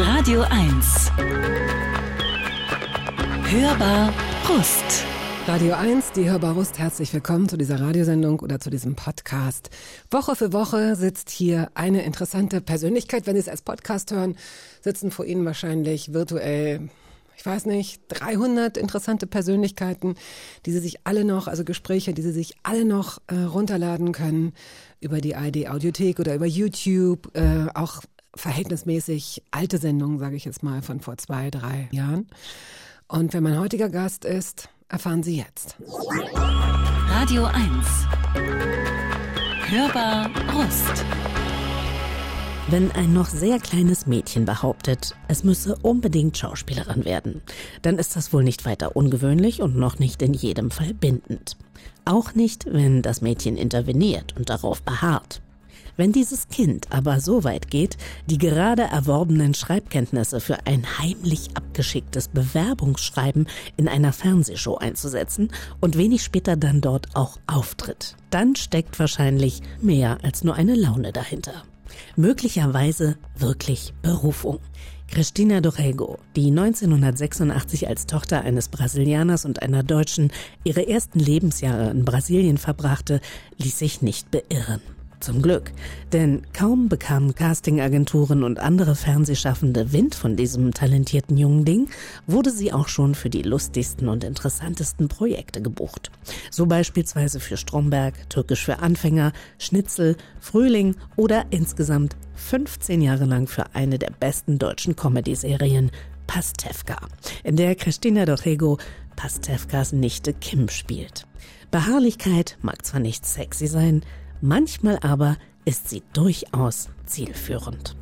Radio 1. Hörbar Brust. Radio 1, die Hörbarust, herzlich willkommen zu dieser Radiosendung oder zu diesem Podcast. Woche für Woche sitzt hier eine interessante Persönlichkeit. Wenn Sie es als Podcast hören, sitzen vor Ihnen wahrscheinlich virtuell, ich weiß nicht, 300 interessante Persönlichkeiten, die Sie sich alle noch, also Gespräche, die Sie sich alle noch äh, runterladen können über die ID Audiothek oder über YouTube, äh, auch verhältnismäßig alte Sendungen, sage ich jetzt mal, von vor zwei, drei Jahren. Und wer mein heutiger Gast ist, erfahren Sie jetzt. Radio 1. Hörbar Brust. Wenn ein noch sehr kleines Mädchen behauptet, es müsse unbedingt Schauspielerin werden, dann ist das wohl nicht weiter ungewöhnlich und noch nicht in jedem Fall bindend. Auch nicht, wenn das Mädchen interveniert und darauf beharrt. Wenn dieses Kind aber so weit geht, die gerade erworbenen Schreibkenntnisse für ein heimlich abgeschicktes Bewerbungsschreiben in einer Fernsehshow einzusetzen und wenig später dann dort auch auftritt, dann steckt wahrscheinlich mehr als nur eine Laune dahinter. Möglicherweise wirklich Berufung. Cristina Dorrego, die 1986 als Tochter eines Brasilianers und einer Deutschen ihre ersten Lebensjahre in Brasilien verbrachte, ließ sich nicht beirren. Zum Glück, denn kaum bekamen Castingagenturen und andere Fernsehschaffende Wind von diesem talentierten jungen Ding, wurde sie auch schon für die lustigsten und interessantesten Projekte gebucht. So beispielsweise für Stromberg, Türkisch für Anfänger, Schnitzel, Frühling oder insgesamt 15 Jahre lang für eine der besten deutschen Comedy-Serien Pastewka, in der Christina Dorrego Pastewkas Nichte Kim spielt. Beharrlichkeit mag zwar nicht sexy sein, Manchmal aber ist sie durchaus zielführend.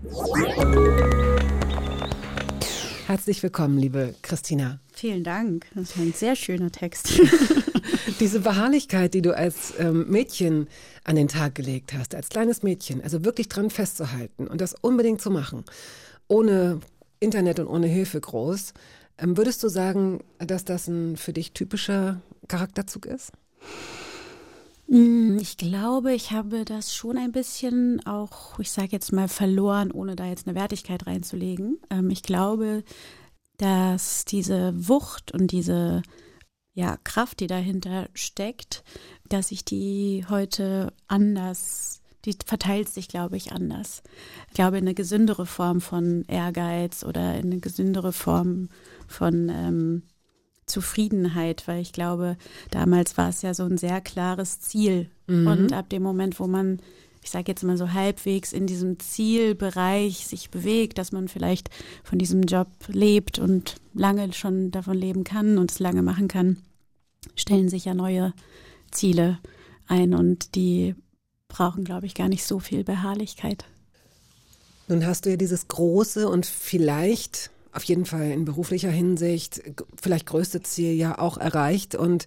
Herzlich willkommen, liebe Christina. Vielen Dank. Das ist ein sehr schöner Text. Diese Beharrlichkeit, die du als ähm, Mädchen an den Tag gelegt hast, als kleines Mädchen, also wirklich dran festzuhalten und das unbedingt zu machen, ohne Internet und ohne Hilfe groß, ähm, würdest du sagen, dass das ein für dich typischer Charakterzug ist? Mm, ich glaube, ich habe das schon ein bisschen auch, ich sage jetzt mal, verloren, ohne da jetzt eine Wertigkeit reinzulegen. Ähm, ich glaube, dass diese Wucht und diese ja, Kraft, die dahinter steckt, dass ich die heute anders, die verteilt sich, glaube ich, anders. Ich glaube, in eine gesündere Form von Ehrgeiz oder in eine gesündere Form von ähm, Zufriedenheit, weil ich glaube, damals war es ja so ein sehr klares Ziel. Mhm. Und ab dem Moment, wo man, ich sage jetzt mal so halbwegs in diesem Zielbereich sich bewegt, dass man vielleicht von diesem Job lebt und lange schon davon leben kann und es lange machen kann, stellen sich ja neue Ziele ein und die brauchen, glaube ich, gar nicht so viel Beharrlichkeit. Nun hast du ja dieses große und vielleicht auf jeden Fall in beruflicher Hinsicht vielleicht größte Ziel ja auch erreicht und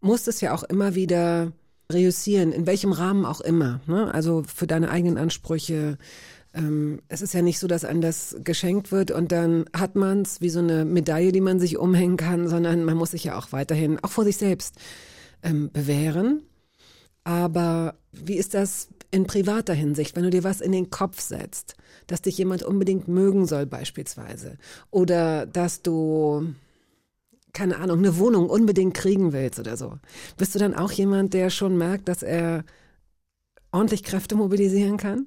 musst es ja auch immer wieder reüssieren, in welchem Rahmen auch immer. Ne? Also für deine eigenen Ansprüche. Ähm, es ist ja nicht so, dass einem das geschenkt wird und dann hat man es wie so eine Medaille, die man sich umhängen kann, sondern man muss sich ja auch weiterhin, auch vor sich selbst, ähm, bewähren. Aber wie ist das in privater Hinsicht, wenn du dir was in den Kopf setzt, dass dich jemand unbedingt mögen soll beispielsweise oder dass du keine Ahnung, eine Wohnung unbedingt kriegen willst oder so. Bist du dann auch jemand, der schon merkt, dass er ordentlich Kräfte mobilisieren kann?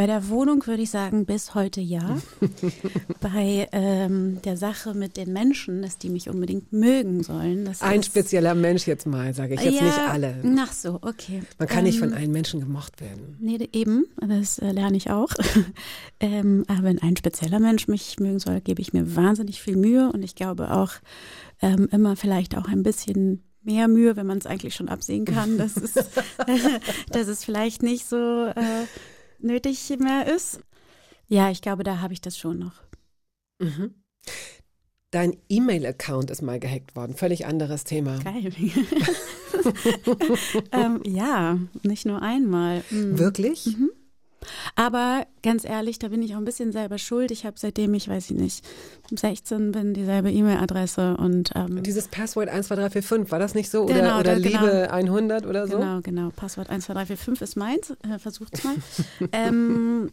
Bei der Wohnung würde ich sagen, bis heute ja. Bei ähm, der Sache mit den Menschen, dass die mich unbedingt mögen sollen. Ein spezieller Mensch jetzt mal, sage ich jetzt ja, nicht alle. Ach so, okay. Man kann ähm, nicht von allen Menschen gemocht werden. Nee, eben, das äh, lerne ich auch. ähm, aber wenn ein spezieller Mensch mich mögen soll, gebe ich mir wahnsinnig viel Mühe und ich glaube auch ähm, immer vielleicht auch ein bisschen mehr Mühe, wenn man es eigentlich schon absehen kann, dass es, dass es vielleicht nicht so äh, nötig mehr ist. Ja, ich glaube, da habe ich das schon noch. Mhm. Dein E-Mail-Account ist mal gehackt worden. Völlig anderes Thema. Geil. ähm, ja, nicht nur einmal. Mhm. Wirklich? Mhm. Aber ganz ehrlich, da bin ich auch ein bisschen selber schuld. Ich habe seitdem ich, weiß ich nicht, 16 bin, dieselbe E-Mail-Adresse und ähm, Dieses Passwort 12345, war das nicht so? Oder, genau, oder da, Liebe genau, 100 oder so? Genau, genau. Passwort 12345 ist meins. Äh, versucht's mal. ähm,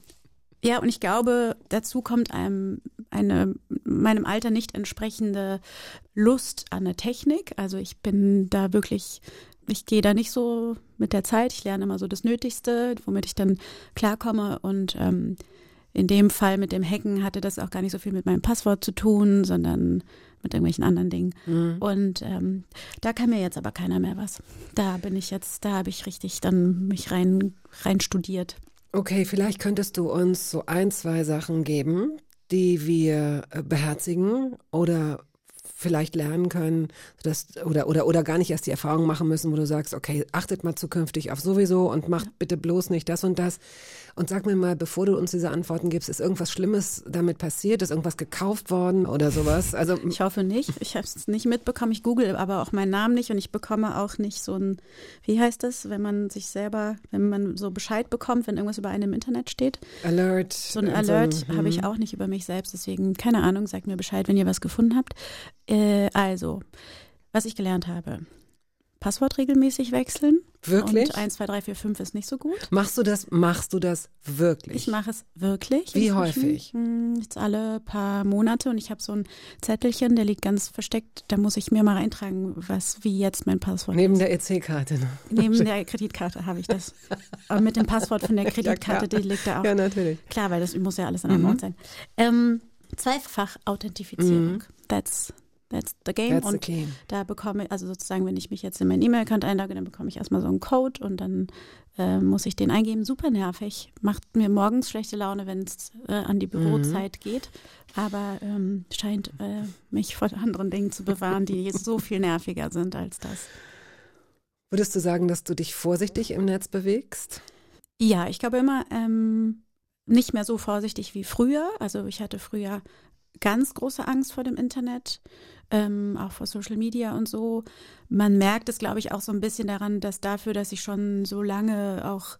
Ja, und ich glaube, dazu kommt einem eine meinem Alter nicht entsprechende Lust an der Technik. Also ich bin da wirklich, ich gehe da nicht so mit der Zeit. Ich lerne immer so das Nötigste, womit ich dann klarkomme. Und ähm, in dem Fall mit dem Hacken hatte das auch gar nicht so viel mit meinem Passwort zu tun, sondern mit irgendwelchen anderen Dingen. Mhm. Und ähm, da kann mir jetzt aber keiner mehr was. Da bin ich jetzt, da habe ich richtig dann mich rein, rein studiert. Okay, vielleicht könntest du uns so ein, zwei Sachen geben, die wir äh, beherzigen oder vielleicht lernen können, dass, oder, oder, oder gar nicht erst die Erfahrung machen müssen, wo du sagst, okay, achtet mal zukünftig auf sowieso und macht bitte bloß nicht das und das. Und sag mir mal, bevor du uns diese Antworten gibst, ist irgendwas Schlimmes damit passiert? Ist irgendwas gekauft worden oder sowas? Also ich hoffe nicht. Ich habe es nicht mitbekommen. Ich google aber auch meinen Namen nicht und ich bekomme auch nicht so ein, wie heißt das, wenn man sich selber, wenn man so Bescheid bekommt, wenn irgendwas über einen im Internet steht. Alert. So ein Alert so, habe ich auch nicht über mich selbst. Deswegen keine Ahnung. Sagt mir Bescheid, wenn ihr was gefunden habt. Äh, also, was ich gelernt habe. Passwort regelmäßig wechseln. Wirklich? Und 1, 2, 3, 4, 5 ist nicht so gut. Machst du das, machst du das wirklich? Ich mache es wirklich. Wie häufig? Hm, jetzt alle paar Monate und ich habe so ein Zettelchen, der liegt ganz versteckt. Da muss ich mir mal eintragen, was wie jetzt mein Passwort Neben ist. der EC-Karte. Neben der Kreditkarte habe ich das. Aber mit dem Passwort von der Kreditkarte, ja, die liegt da auch. Ja, natürlich. Klar, weil das muss ja alles an einem mhm. Ort sein. Ähm, Zweifach Authentifizierung. Mhm. That's That's the game. That's und the game. da bekomme ich, also sozusagen, wenn ich mich jetzt in meinen E-Mail-Account einlage, dann bekomme ich erstmal so einen Code und dann äh, muss ich den eingeben. Super nervig. Macht mir morgens schlechte Laune, wenn es äh, an die Bürozeit mhm. geht. Aber ähm, scheint äh, mich vor anderen Dingen zu bewahren, die so viel nerviger sind als das. Würdest du sagen, dass du dich vorsichtig im Netz bewegst? Ja, ich glaube immer ähm, nicht mehr so vorsichtig wie früher. Also ich hatte früher ganz große Angst vor dem Internet ähm, auch vor Social Media und so. Man merkt es, glaube ich, auch so ein bisschen daran, dass dafür, dass ich schon so lange auch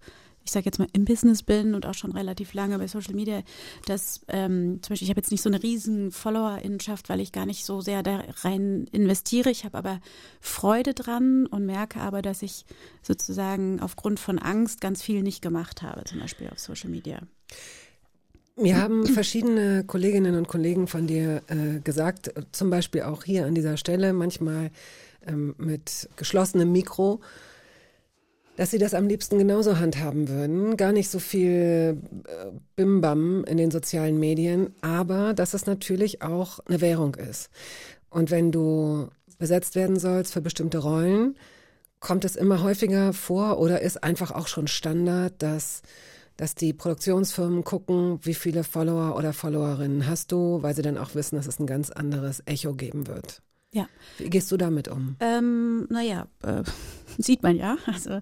ich sage jetzt mal, im Business bin und auch schon relativ lange bei Social Media, dass ähm, zum Beispiel, ich habe jetzt nicht so eine riesen Followerinnenschaft, weil ich gar nicht so sehr da rein investiere. Ich habe aber Freude dran und merke aber, dass ich sozusagen aufgrund von Angst ganz viel nicht gemacht habe, zum Beispiel auf Social Media. Mir haben verschiedene Kolleginnen und Kollegen von dir äh, gesagt, zum Beispiel auch hier an dieser Stelle, manchmal ähm, mit geschlossenem Mikro, dass sie das am liebsten genauso handhaben würden. Gar nicht so viel äh, Bimbam in den sozialen Medien, aber dass es natürlich auch eine Währung ist. Und wenn du besetzt werden sollst für bestimmte Rollen, kommt es immer häufiger vor oder ist einfach auch schon Standard, dass dass die Produktionsfirmen gucken, wie viele Follower oder Followerinnen hast du, weil sie dann auch wissen, dass es ein ganz anderes Echo geben wird. Ja. Wie gehst du damit um? Ähm, naja, äh, sieht man ja. Also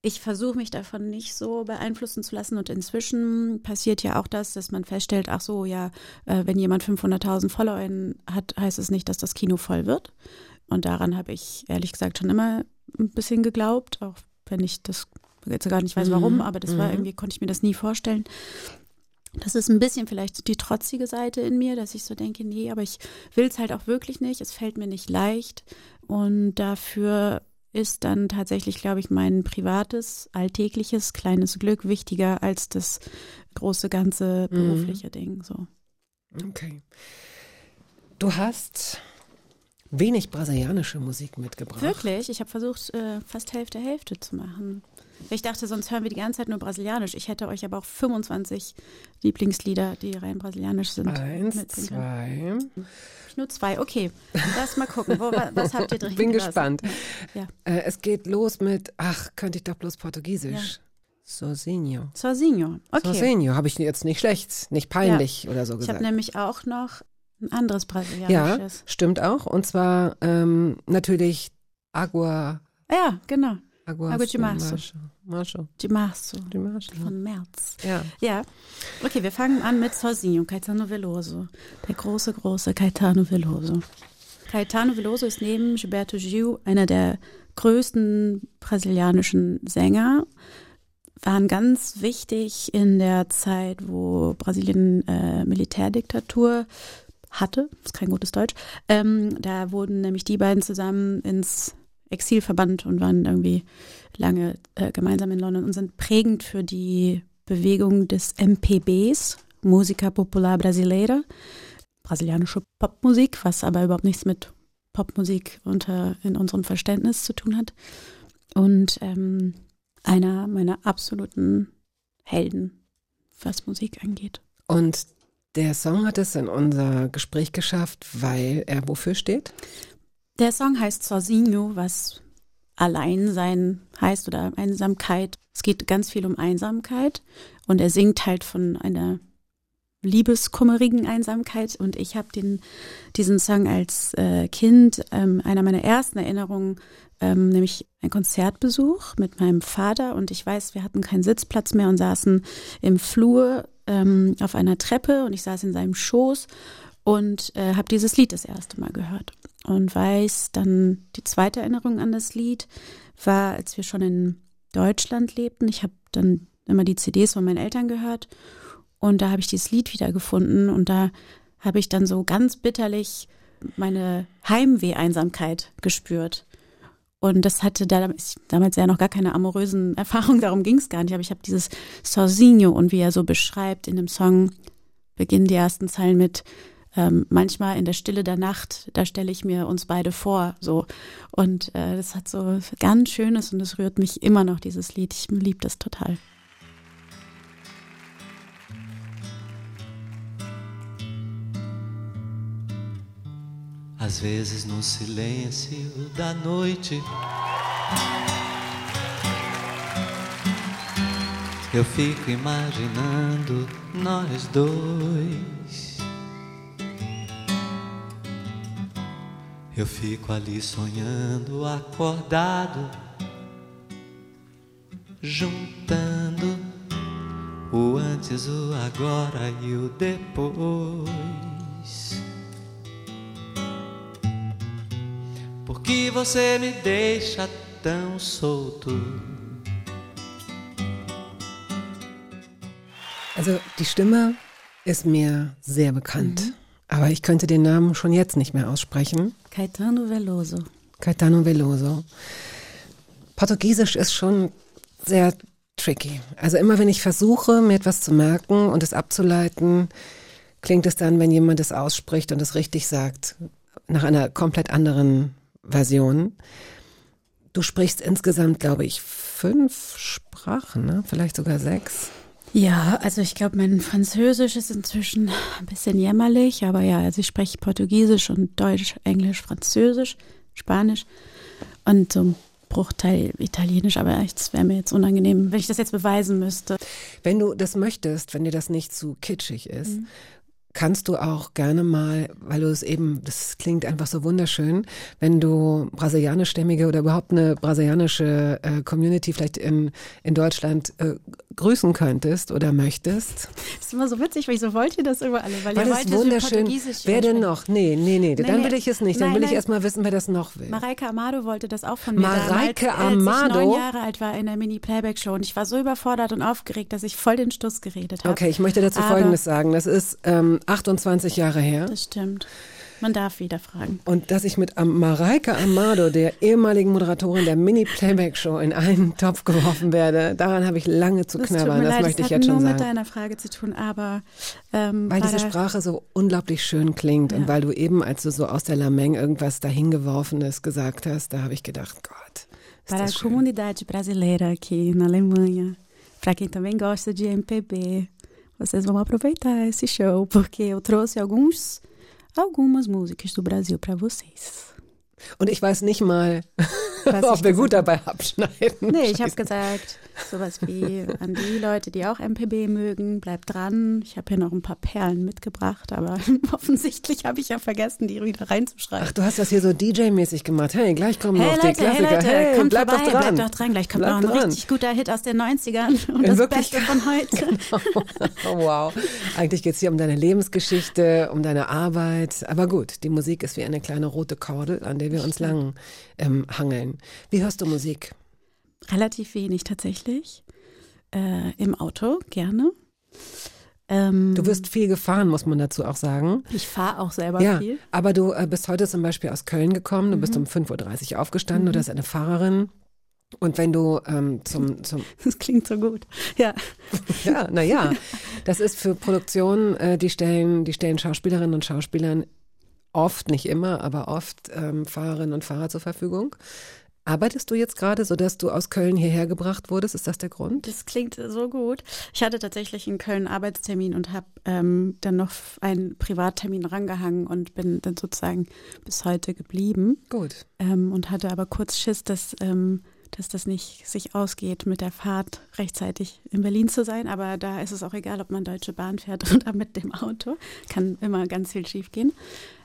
ich versuche mich davon nicht so beeinflussen zu lassen und inzwischen passiert ja auch das, dass man feststellt, ach so, ja, äh, wenn jemand 500.000 Follower hat, heißt es nicht, dass das Kino voll wird. Und daran habe ich ehrlich gesagt schon immer ein bisschen geglaubt, auch wenn ich das jetzt gar nicht weiß warum, mhm. aber das war mhm. irgendwie, konnte ich mir das nie vorstellen. Das ist ein bisschen vielleicht die trotzige Seite in mir, dass ich so denke, nee, aber ich will es halt auch wirklich nicht. Es fällt mir nicht leicht. Und dafür ist dann tatsächlich, glaube ich, mein privates, alltägliches, kleines Glück wichtiger als das große, ganze mhm. berufliche mhm. Ding. So. Okay. Du hast wenig brasilianische Musik mitgebracht. Wirklich? Ich habe versucht, äh, fast Hälfte Hälfte zu machen. Ich dachte, sonst hören wir die ganze Zeit nur brasilianisch. Ich hätte euch aber auch 25 Lieblingslieder, die rein brasilianisch sind. Eins, zwei. Nur zwei, okay. Lass mal gucken. Wo, was habt ihr drin? Bin gespannt. Ja. Äh, es geht los mit, ach, könnte ich doch bloß Portugiesisch. Ja. Sozinho. Sozinho, okay. Sozinho, habe ich jetzt nicht schlecht, nicht peinlich ja. oder so gesagt. Ich habe nämlich auch noch ein anderes brasilianisches. Ja, stimmt auch. Und zwar ähm, natürlich Agua. Ja, genau. Água, Água de Março. Março. De Março. De Março. Von März. Ja. Ja. Okay, wir fangen an mit Sozinho, Caetano Veloso. Der große, große Caetano Veloso. Caetano Veloso ist neben Gilberto Gil einer der größten brasilianischen Sänger. Waren ganz wichtig in der Zeit, wo Brasilien äh, Militärdiktatur hatte, ist kein gutes Deutsch. Ähm, da wurden nämlich die beiden zusammen ins Exilverband und waren irgendwie lange äh, gemeinsam in London und sind prägend für die Bewegung des MPBs, Musica Popular Brasileira, brasilianische Popmusik, was aber überhaupt nichts mit Popmusik unter, in unserem Verständnis zu tun hat. Und ähm, einer meiner absoluten Helden, was Musik angeht. Und der Song hat es in unser Gespräch geschafft, weil er wofür steht? Der Song heißt Sozinho, was Alleinsein heißt oder Einsamkeit. Es geht ganz viel um Einsamkeit und er singt halt von einer liebeskummerigen Einsamkeit und ich habe den diesen Song als äh, Kind ähm, einer meiner ersten Erinnerungen ähm, nämlich ein Konzertbesuch mit meinem Vater und ich weiß, wir hatten keinen Sitzplatz mehr und saßen im Flur ähm, auf einer Treppe und ich saß in seinem Schoß und äh, habe dieses Lied das erste Mal gehört und weiß dann die zweite Erinnerung an das Lied war, als wir schon in Deutschland lebten. Ich habe dann immer die CDs von meinen Eltern gehört und da habe ich dieses Lied wiedergefunden und da habe ich dann so ganz bitterlich meine Heimweh-Einsamkeit gespürt. Und das hatte da, damals ja noch gar keine amorösen Erfahrungen, darum ging es gar nicht. Aber ich habe dieses Sorsinho und wie er so beschreibt in dem Song, beginnen die ersten Zeilen mit ähm, manchmal in der Stille der Nacht, da stelle ich mir uns beide vor, so. Und äh, das hat so ganz Schönes und es rührt mich immer noch, dieses Lied. Ich liebe das total. Às vezes no silêncio da noite eu fico imaginando nós dois. Eu fico ali sonhando, acordado, juntando o antes, o agora e o depois. Por que você me deixa tão solto? Also die Stimme ist mir sehr bekannt, aber ich könnte den Namen schon jetzt nicht mehr aussprechen. Caetano Veloso. Caetano Veloso. Portugiesisch ist schon sehr tricky. Also immer wenn ich versuche, mir etwas zu merken und es abzuleiten, klingt es dann, wenn jemand es ausspricht und es richtig sagt, nach einer komplett anderen Version. Du sprichst insgesamt, glaube ich, fünf Sprachen, ne? vielleicht sogar sechs. Ja, also ich glaube, mein Französisch ist inzwischen ein bisschen jämmerlich, aber ja, also ich spreche Portugiesisch und Deutsch, Englisch, Französisch, Spanisch und so ein Bruchteil Italienisch, aber es wäre mir jetzt unangenehm, wenn ich das jetzt beweisen müsste. Wenn du das möchtest, wenn dir das nicht zu kitschig ist, kannst du auch gerne mal, weil du es eben, das klingt einfach so wunderschön, wenn du brasilianischstämmige oder überhaupt eine brasilianische äh, Community vielleicht in, in Deutschland äh, grüßen könntest oder möchtest. Das ist immer so witzig, weil ich so wollte das über alle, weil, Weil ihr es wollt, wunderschön. Portugiesisch Wer denn noch? Nee, nee, nee, dann nee. will ich es nicht. Dann Nein, will ich nein. erst mal wissen, wer das noch will. Mareike Amado wollte das auch von mir Mareike damals, als Amado? ich neun Jahre alt war in der Mini-Playback-Show und ich war so überfordert und aufgeregt, dass ich voll den Stuss geredet habe. Okay, ich möchte dazu Aber- Folgendes sagen. Das ist ähm, 28 Jahre her. Das stimmt. Man darf wieder fragen. Und dass ich mit Mareike Amado, der ehemaligen Moderatorin der Mini-Playback-Show, in einen Topf geworfen werde, daran habe ich lange zu Das knabbern. Das leid, möchte das ich hat jetzt nur schon mit sagen. deiner Frage zu tun, aber ähm, Weil diese Sprache so unglaublich schön klingt und Ja. weil du eben, als du so aus der Lameng irgendwas dahingeworfenes gesagt hast, da habe ich gedacht, Gott, ist Para a das schön. comunidade brasileira aqui na Alemanha, para quem também gosta de MPB, vocês vão aproveitar esse show, porque eu trouxe alguns, algumas músicas do Brasil para vocês. Und ich weiß nicht mal, Was ob wir gut dabei abschneiden. Nee, ich habe gesagt, sowas wie an die Leute, die auch MPB mögen, bleibt dran. Ich habe hier noch ein paar Perlen mitgebracht, aber offensichtlich habe ich ja vergessen, die wieder reinzuschreiben. Ach, du hast das hier so DJ-mäßig gemacht. Hey, gleich kommen Hey noch die Leute, hey Klassiker. Leute, hey, kommt bleib vorbei, doch dran. bleibt doch dran. Gleich kommt Bleib noch ein dran. richtig guter Hit aus den 90ern und In das Wirklichkeit- Beste von heute. Oh, wow. Eigentlich geht es hier um deine Lebensgeschichte, um deine Arbeit. Aber gut, die Musik ist wie eine kleine rote Kordel, an der wir uns lang ähm, hangeln. Wie hörst du Musik? Relativ wenig tatsächlich. Äh, Im Auto gerne. Ähm, Du wirst viel gefahren, muss man dazu auch sagen. ich fahre auch selber Ja, viel. aber du äh, bist heute zum Beispiel aus Köln gekommen. Du bist Mhm. um 5.30 Uhr aufgestanden. Du hast eine Fahrerin. Und wenn du ähm, zum, zum Das klingt so gut. Ja. ja, naja, das ist für Produktionen, äh, die stellen, die stellen Schauspielerinnen und Schauspielern oft, nicht immer, aber oft ähm, Fahrerinnen und Fahrer zur Verfügung. Arbeitest du jetzt gerade, sodass du aus Köln hierher gebracht wurdest? Ist das der Grund? Das klingt so gut. Ich hatte tatsächlich in Köln einen Arbeitstermin und habe ähm, dann noch einen Privattermin rangehangen und bin dann sozusagen bis heute geblieben. Gut. Ähm, und hatte aber kurz Schiss, dass, ähm, dass das nicht sich ausgeht, mit der Fahrt rechtzeitig in Berlin zu sein. Aber da ist es auch egal, ob man Deutsche Bahn fährt oder mit dem Auto. Kann immer ganz viel schief gehen.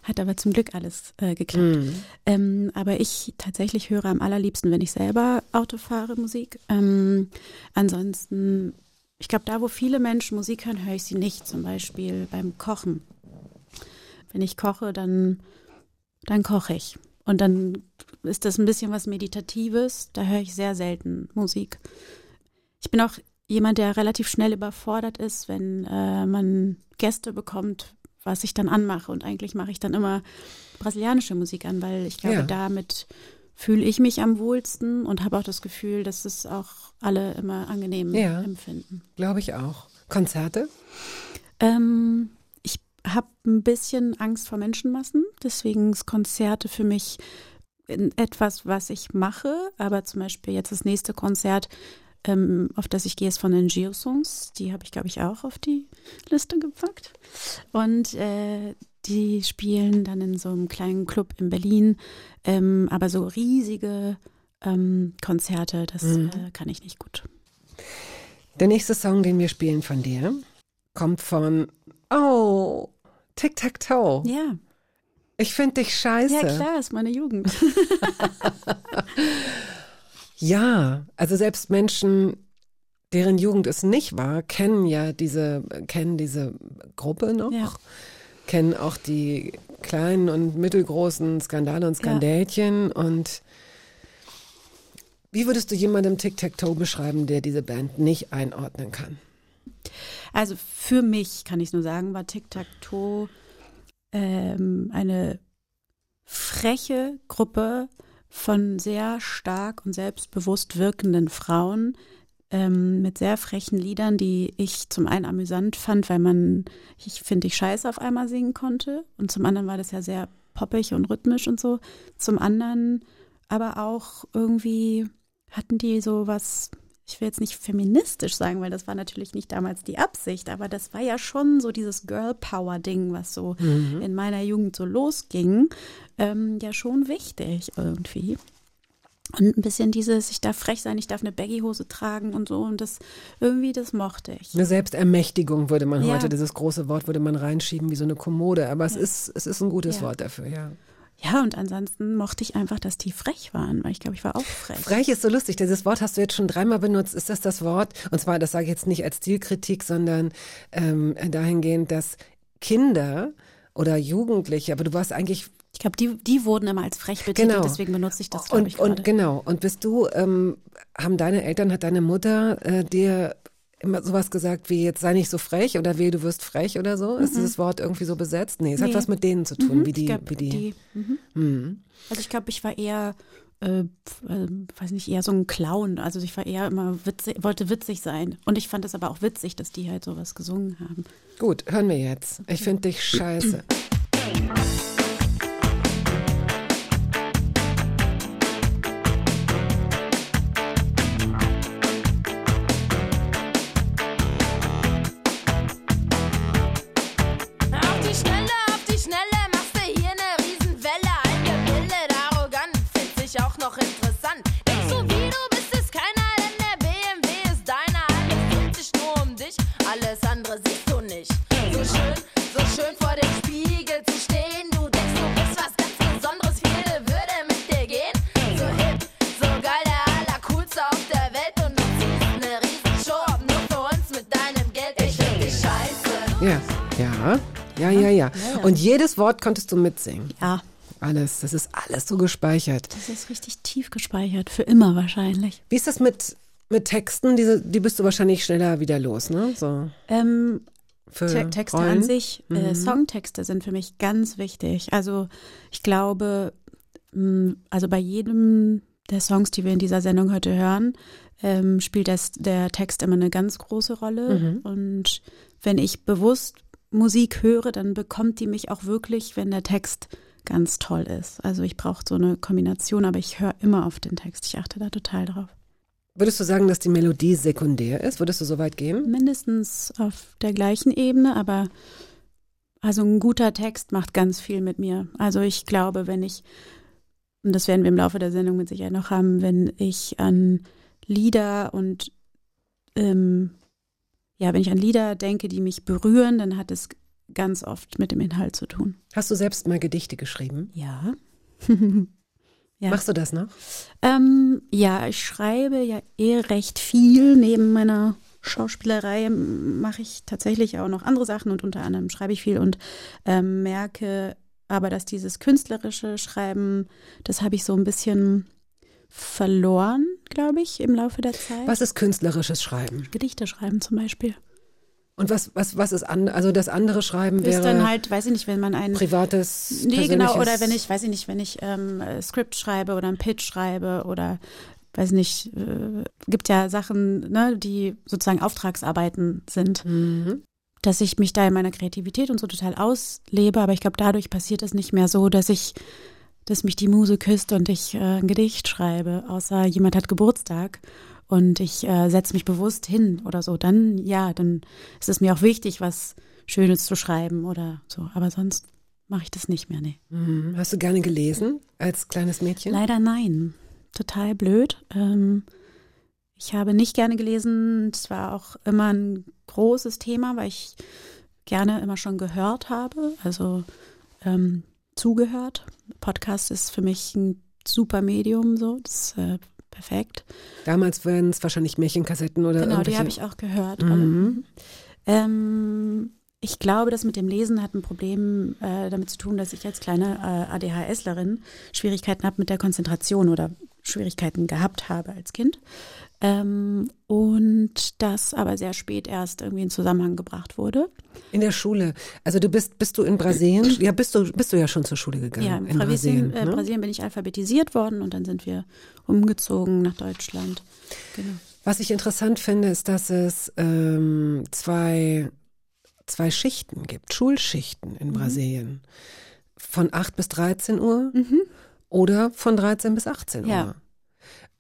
Hat aber zum Glück alles äh, geklappt. Mhm. Ähm, aber ich tatsächlich höre am allerliebsten, wenn ich selber Auto fahre, Musik. Ähm, ansonsten, ich glaube, da, wo viele Menschen Musik hören, höre ich sie nicht. Zum Beispiel beim Kochen. Wenn ich koche, dann, dann koche ich. Und dann ist das ein bisschen was Meditatives. Da höre ich sehr selten Musik. Ich bin auch jemand, der relativ schnell überfordert ist, wenn äh, man Gäste bekommt, was ich dann anmache. Und eigentlich mache ich dann immer brasilianische Musik an, weil ich glaube, Ja. damit fühle ich mich am wohlsten und habe auch das Gefühl, dass es auch alle immer angenehm Ja. empfinden. Glaube ich auch. Konzerte? Ähm, habe ein bisschen Angst vor Menschenmassen, deswegen ist Konzerte für mich etwas, was ich mache. Aber zum Beispiel jetzt das nächste Konzert, ähm, auf das ich gehe, ist von den Geosongs. Die habe ich, glaube ich, auch auf die Liste gepackt. Und äh, die spielen dann in so einem kleinen Club in Berlin, ähm, aber so riesige ähm, Konzerte, das Mhm. äh, kann ich nicht gut. Der nächste Song, den wir spielen von dir, kommt von Oh, Tic Tac Toe. Ja, Ich finde dich scheiße. ja klar, ist meine Jugend. Ja, also selbst Menschen, deren Jugend es nicht war, kennen ja diese, kennen diese Gruppe noch, Ja. kennen auch die kleinen und mittelgroßen Skandale und Skandälchen und wie würdest du jemandem Tic-Tac-Toe beschreiben, der diese Band nicht einordnen kann? Also für mich, kann ich nur sagen, war Tic-Tac-Toe ähm, eine freche Gruppe von sehr stark und selbstbewusst wirkenden Frauen ähm, mit sehr frechen Liedern, die ich zum einen amüsant fand, weil man, ich finde, ich scheiße auf einmal singen konnte und zum anderen war das ja sehr poppig und rhythmisch und so. Zum anderen aber auch irgendwie hatten die so was, ich will jetzt nicht feministisch sagen, weil das war natürlich nicht damals die Absicht, aber das war ja schon so dieses Girl Power Ding, was so in meiner Jugend so losging, ähm, ja schon wichtig irgendwie. Und ein bisschen dieses, ich darf frech sein, ich darf eine Baggy-Hose tragen und so. Und das irgendwie, das mochte ich. Eine Selbstermächtigung würde man Ja. heute, dieses große Wort würde man reinschieben wie so eine Kommode, aber es ist, es ist ein gutes Ja. Wort dafür, ja. Ja, und ansonsten mochte ich einfach, dass die frech waren, weil ich glaube, ich war auch frech. Frech ist so lustig. Dieses Wort hast du jetzt schon dreimal benutzt. Ist das das Wort? Und zwar, das sage ich jetzt nicht als Stilkritik, sondern ähm, dahingehend, dass Kinder oder Jugendliche, aber du warst eigentlich Ich glaube, die, die wurden immer als frech betitelt, Genau. deswegen benutze ich das, glaube und, ich, und gerade. genau. Und bist du, ähm, haben deine Eltern, hat deine Mutter äh, dir immer sowas gesagt wie jetzt sei nicht so frech oder weh, du wirst frech oder so? Ist dieses Wort irgendwie so besetzt? Nee, es hat Nee. was mit denen zu tun, Mhm, wie die, glaub, wie die. mhm. Mhm. Also ich glaube, ich war eher, äh, äh, weiß nicht, eher so ein Clown. Also ich war eher immer witzig, wollte witzig sein. Und ich fand es aber auch witzig, dass die halt sowas gesungen haben. Gut, hören wir jetzt. Ich finde dich scheiße. Ja. Und jedes Wort konntest du mitsingen. Ja, Alles, das ist alles so gespeichert. das ist richtig tief gespeichert, für immer wahrscheinlich. Wie ist das mit, mit Texten? Diese, die bist du wahrscheinlich schneller wieder los, ne? So Ähm, für Te Texte Rollen. an sich, äh, Songtexte sind für mich ganz wichtig. Also ich glaube, mh, also bei jedem der Songs, die wir in dieser Sendung heute hören, ähm, spielt das, der Text immer eine ganz große Rolle. Mhm. Und wenn ich bewusst Musik höre, dann bekommt die mich auch wirklich, wenn der Text ganz toll ist. Also ich brauche so eine Kombination, aber ich höre immer auf den Text. Ich achte da total drauf. Würdest du sagen, dass die Melodie sekundär ist? Würdest du so weit gehen? Mindestens auf der gleichen Ebene, aber also ein guter Text macht ganz viel mit mir. Also ich glaube, wenn ich, und das werden wir im Laufe der Sendung mit Sicherheit noch haben, wenn ich an Lieder und ähm, ja, wenn ich an Lieder denke, die mich berühren, dann hat es ganz oft mit dem Inhalt zu tun. Hast du selbst mal Gedichte geschrieben? Ja. ja. Machst du das noch? Ähm, ja, ich schreibe ja eh recht viel. Neben meiner Schauspielerei mache ich tatsächlich auch noch andere Sachen und unter anderem schreibe ich viel und ähm, merke aber, dass dieses künstlerische Schreiben, das habe ich so ein bisschen verloren, glaube ich, im Laufe der Zeit. Was ist künstlerisches Schreiben? Gedichte schreiben zum Beispiel. Und was, was, was ist an, also das andere Schreiben wäre Ist dann halt, weiß ich nicht, wenn man ein privates, Nee, genau, oder wenn ich, weiß ich nicht, wenn ich ähm, äh, Skript schreibe oder ein Pitch schreibe oder weiß nicht, äh, gibt ja Sachen, ne, die sozusagen Auftragsarbeiten sind, Mhm. dass ich mich da in meiner Kreativität und so total auslebe, aber ich glaube, dadurch passiert es nicht mehr so, dass ich, dass mich die Muse küsst und ich äh, ein Gedicht schreibe, außer jemand hat Geburtstag und ich äh, setze mich bewusst hin oder so, dann ja, dann ist es mir auch wichtig, was Schönes zu schreiben oder so, aber sonst mache ich das nicht mehr, nee. Mhm. Hast du gerne gelesen als kleines Mädchen? Leider nein. Total blöd. Ähm, ich habe nicht gerne gelesen. Es war auch immer ein großes Thema, weil ich gerne immer schon gehört habe, also ähm, zugehört. Podcast ist für mich ein super Medium, so, das ist äh, perfekt. Damals wären es wahrscheinlich Märchenkassetten oder Genau, die habe ich auch gehört. Mhm. Ähm, ich glaube, das mit dem Lesen hat ein Problem äh, damit zu tun, dass ich als kleine äh, ADHSlerin Schwierigkeiten habe mit der Konzentration oder Schwierigkeiten gehabt habe als Kind. Ähm, und das aber sehr spät erst irgendwie in Zusammenhang gebracht wurde. In der Schule. Also du bist, bist du in Brasilien? Ja, bist du, bist du ja schon zur Schule gegangen. Ja, in, in Brasilien, Brasilien. äh, ne? Brasilien bin ich alphabetisiert worden und dann sind wir umgezogen nach Deutschland. Genau. Was ich interessant finde, ist, dass es ähm, zwei, zwei Schichten gibt, Schulschichten Mhm. in Brasilien. Von 8 bis 13 Uhr oder von 13 bis 18 Mhm. Ja.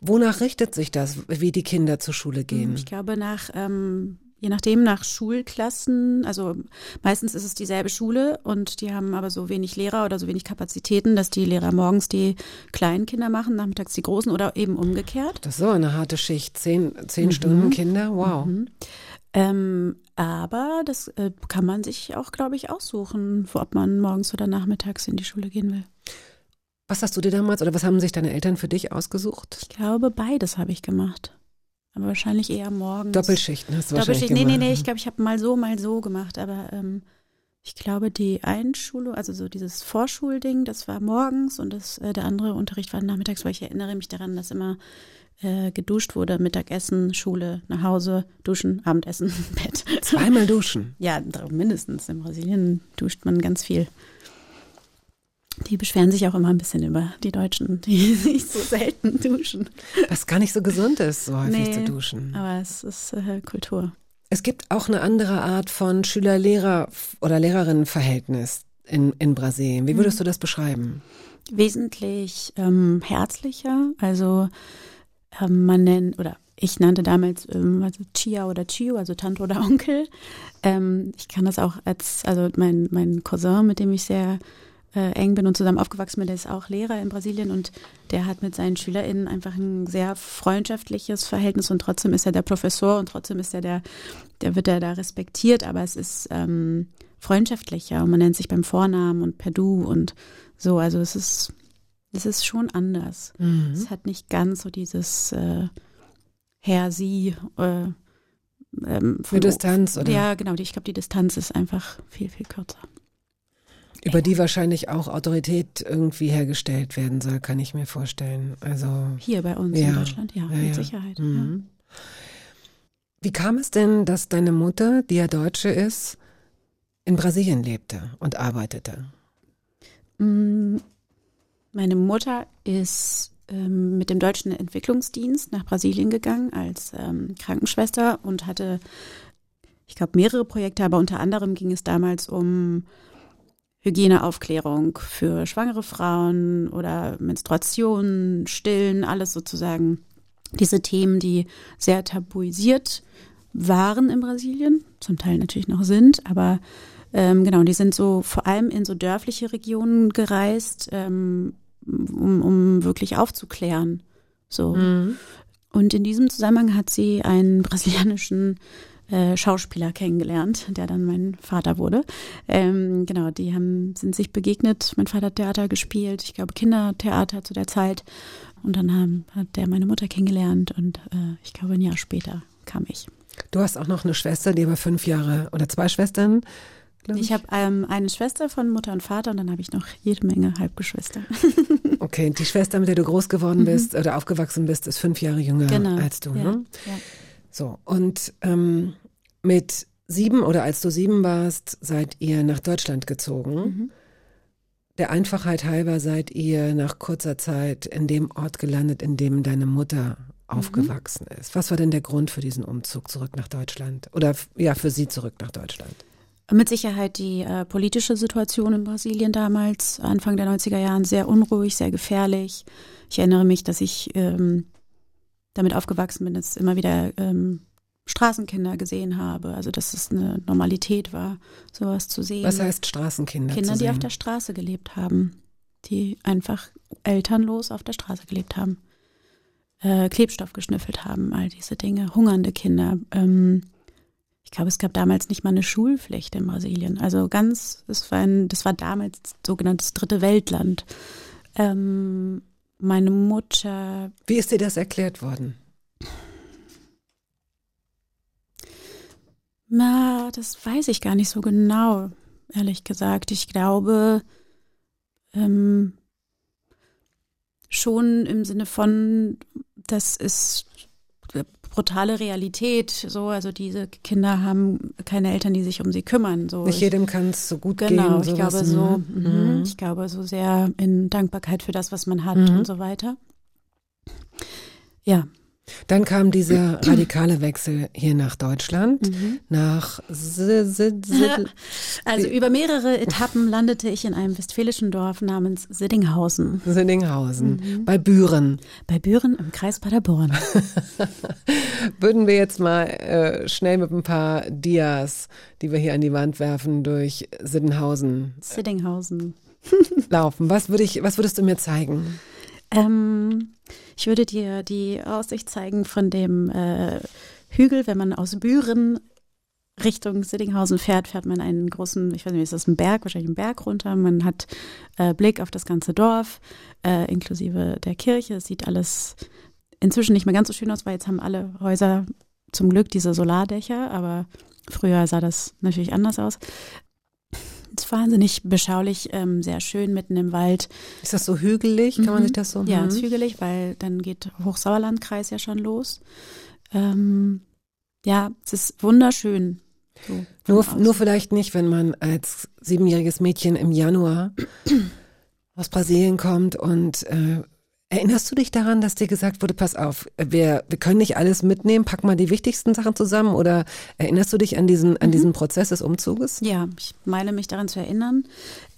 Wonach richtet sich das, wie die Kinder zur Schule gehen? Ich glaube nach, ähm, je nachdem, nach Schulklassen, also meistens ist es dieselbe Schule und die haben aber so wenig Lehrer oder so wenig Kapazitäten, dass die Lehrer morgens die kleinen Kinder machen, nachmittags die großen oder eben umgekehrt. Das ist so eine harte Schicht. Zehn, Mhm. zehn Stunden Kinder, wow. Ähm, aber das äh, kann man sich auch, glaube ich, aussuchen, ob man morgens oder nachmittags in die Schule gehen will. Was hast du dir damals oder was haben sich deine Eltern für dich ausgesucht? Ich glaube, beides habe ich gemacht. Aber wahrscheinlich eher morgens. Doppelschichten hast du Doppelschicht. wahrscheinlich Nee, nee, nee, ich glaube, ich habe mal so, mal so gemacht, aber ähm, ich glaube, die Einschulung, also so dieses Vorschulding, das war morgens und das, äh, der andere Unterricht war nachmittags, weil ich erinnere mich daran, dass immer äh, geduscht wurde, Mittagessen, Schule, nach Hause, duschen, Abendessen, Bett. Zweimal duschen. Ja, mindestens. In Brasilien duscht man ganz viel. Die beschweren sich auch immer ein bisschen über die Deutschen, die sich so selten duschen. Was gar nicht so gesund ist, so häufig Nee. zu duschen. Aber es ist äh, Kultur. Es gibt auch eine andere Art von Schüler-Lehrer- oder Lehrerinnen-Verhältnis in, in Brasilien. Wie würdest du das beschreiben? wesentlich ähm, herzlicher. Also ähm, man nennt, oder ich nannte damals ähm, also Chia oder Chio, also Tante oder Onkel. Ähm, ich kann das auch als, also mein, mein Cousin, mit dem ich sehr äh, eng bin und zusammen aufgewachsen bin, der ist auch Lehrer in Brasilien und der hat mit seinen SchülerInnen einfach ein sehr freundschaftliches Verhältnis und trotzdem ist er der Professor und trotzdem ist er der, der wird er da respektiert, aber es ist ähm, freundschaftlicher und man nennt sich beim Vornamen und per Du und so, also es ist, es ist schon anders. Es hat nicht ganz so dieses äh, Herr, Sie, äh, ähm, Für Distanz, oder? Ja, genau, die, ich glaube, die Distanz ist einfach viel, viel kürzer. Über die wahrscheinlich auch Autorität irgendwie hergestellt werden soll, kann ich mir vorstellen. Also, Hier bei uns Ja. in Deutschland, ja, Ja, mit ja. Sicherheit. mhm. wie kam es denn, dass deine Mutter, die ja Deutsche ist, in Brasilien lebte und arbeitete? Mm, Meine Mutter ist ähm, mit dem deutschen Entwicklungsdienst nach Brasilien gegangen als ähm, Krankenschwester und hatte, ich glaube, mehrere Projekte, aber unter anderem ging es damals um Hygieneaufklärung für schwangere Frauen oder Menstruation, Stillen, alles sozusagen diese Themen, die sehr tabuisiert waren in Brasilien, zum Teil natürlich noch sind, aber ähm, genau, die sind so vor allem in so dörfliche Regionen gereist, ähm, um, um wirklich aufzuklären. So. Mhm. Und in diesem Zusammenhang hat sie einen brasilianischen äh, Schauspieler kennengelernt, der dann mein Vater wurde. Ähm, genau, die haben, sind sich begegnet. Mein Vater hat Theater gespielt, ich glaube Kindertheater zu der Zeit. Und dann haben, hat der meine Mutter kennengelernt und äh, ich glaube ein Jahr später kam ich. Du hast auch noch eine Schwester, die aber fünf Jahre oder zwei Schwestern. glaub Ich habe ähm, eine Schwester von Mutter und Vater und dann habe ich noch jede Menge Halbgeschwister. Okay, die Schwester, mit der du groß geworden bist oder aufgewachsen bist, ist fünf Jahre jünger Mhm. Genau. als du. Ja, Ne? ja. So, und ähm, mit sieben oder als du sieben warst, seid ihr nach Deutschland gezogen. Mhm. Der Einfachheit halber seid ihr nach kurzer Zeit in dem Ort gelandet, in dem deine Mutter aufgewachsen ist. Was war denn der Grund für diesen Umzug zurück nach Deutschland? Oder ja, für sie zurück nach Deutschland? Mit Sicherheit die äh, politische Situation in Brasilien damals, Anfang der 90er Jahren, sehr unruhig, sehr gefährlich. Ich erinnere mich, dass ich ähm, damit aufgewachsen bin, dass immer wieder ähm, Straßenkinder gesehen habe. Also dass es eine Normalität war, sowas zu sehen. Was heißt Straßenkinder? Kinder, die auf der Straße gelebt haben, die einfach elternlos auf der Straße gelebt haben, äh, Klebstoff geschnüffelt haben, all diese Dinge, hungernde Kinder. Ähm, ich glaube, es gab damals nicht mal eine Schulpflicht in Brasilien. Also ganz, das war, ein, das war damals sogenanntes dritte Weltland. Ähm, meine Mutter Wie ist dir das erklärt worden? Na, das weiß ich gar nicht so genau, ehrlich gesagt. Ich glaube, ähm, schon im Sinne von, das ist brutale Realität, so, also diese Kinder haben keine Eltern, die sich um sie kümmern, so. Nicht Ich- jedem kann es so gut Genau, gehen. ich sowas, glaube so, ne? mhm. Mhm. ich glaube so sehr in Dankbarkeit für das, was man hat Mhm. und so weiter. Ja. Dann kam dieser radikale Wechsel hier nach Deutschland, Mhm. nach Also über mehrere Etappen landete ich in einem westfälischen Dorf namens Siddinghausen Sinninghausen, Mhm. bei Büren. bei Büren im Kreis Paderborn. Würden wir jetzt mal äh, schnell mit ein paar Dias, die wir hier an die Wand werfen, durch Siddinghausen Siddinghausen. laufen. Was, würde ich, was würdest du mir zeigen? Ähm, ich würde dir die Aussicht zeigen von dem äh, Hügel, wenn man aus Büren Richtung Siddinghausen fährt, fährt man einen großen, ich weiß nicht, ist das ein Berg, wahrscheinlich einen Berg runter. Man hat äh, Blick auf das ganze Dorf, äh, inklusive der Kirche. Es sieht alles inzwischen nicht mehr ganz so schön aus, weil jetzt haben alle Häuser zum Glück diese Solardächer, aber früher sah das natürlich anders aus. Ist wahnsinnig beschaulich, ähm, sehr schön mitten im Wald. Ist das so hügelig? Kann man Mhm. sich das so? Ja, Mhm. ist hügelig, weil dann geht Hochsauerlandkreis ja schon los. Ähm, ja, es ist wunderschön. So Nur, nur vielleicht nicht, wenn man als siebenjähriges Mädchen im Januar aus Brasilien kommt und äh, erinnerst du dich daran, dass dir gesagt wurde, pass auf, wir, wir können nicht alles mitnehmen, pack mal die wichtigsten Sachen zusammen oder erinnerst du dich an diesen, an diesen Prozess des Umzuges? Ja, ich meine mich daran zu erinnern.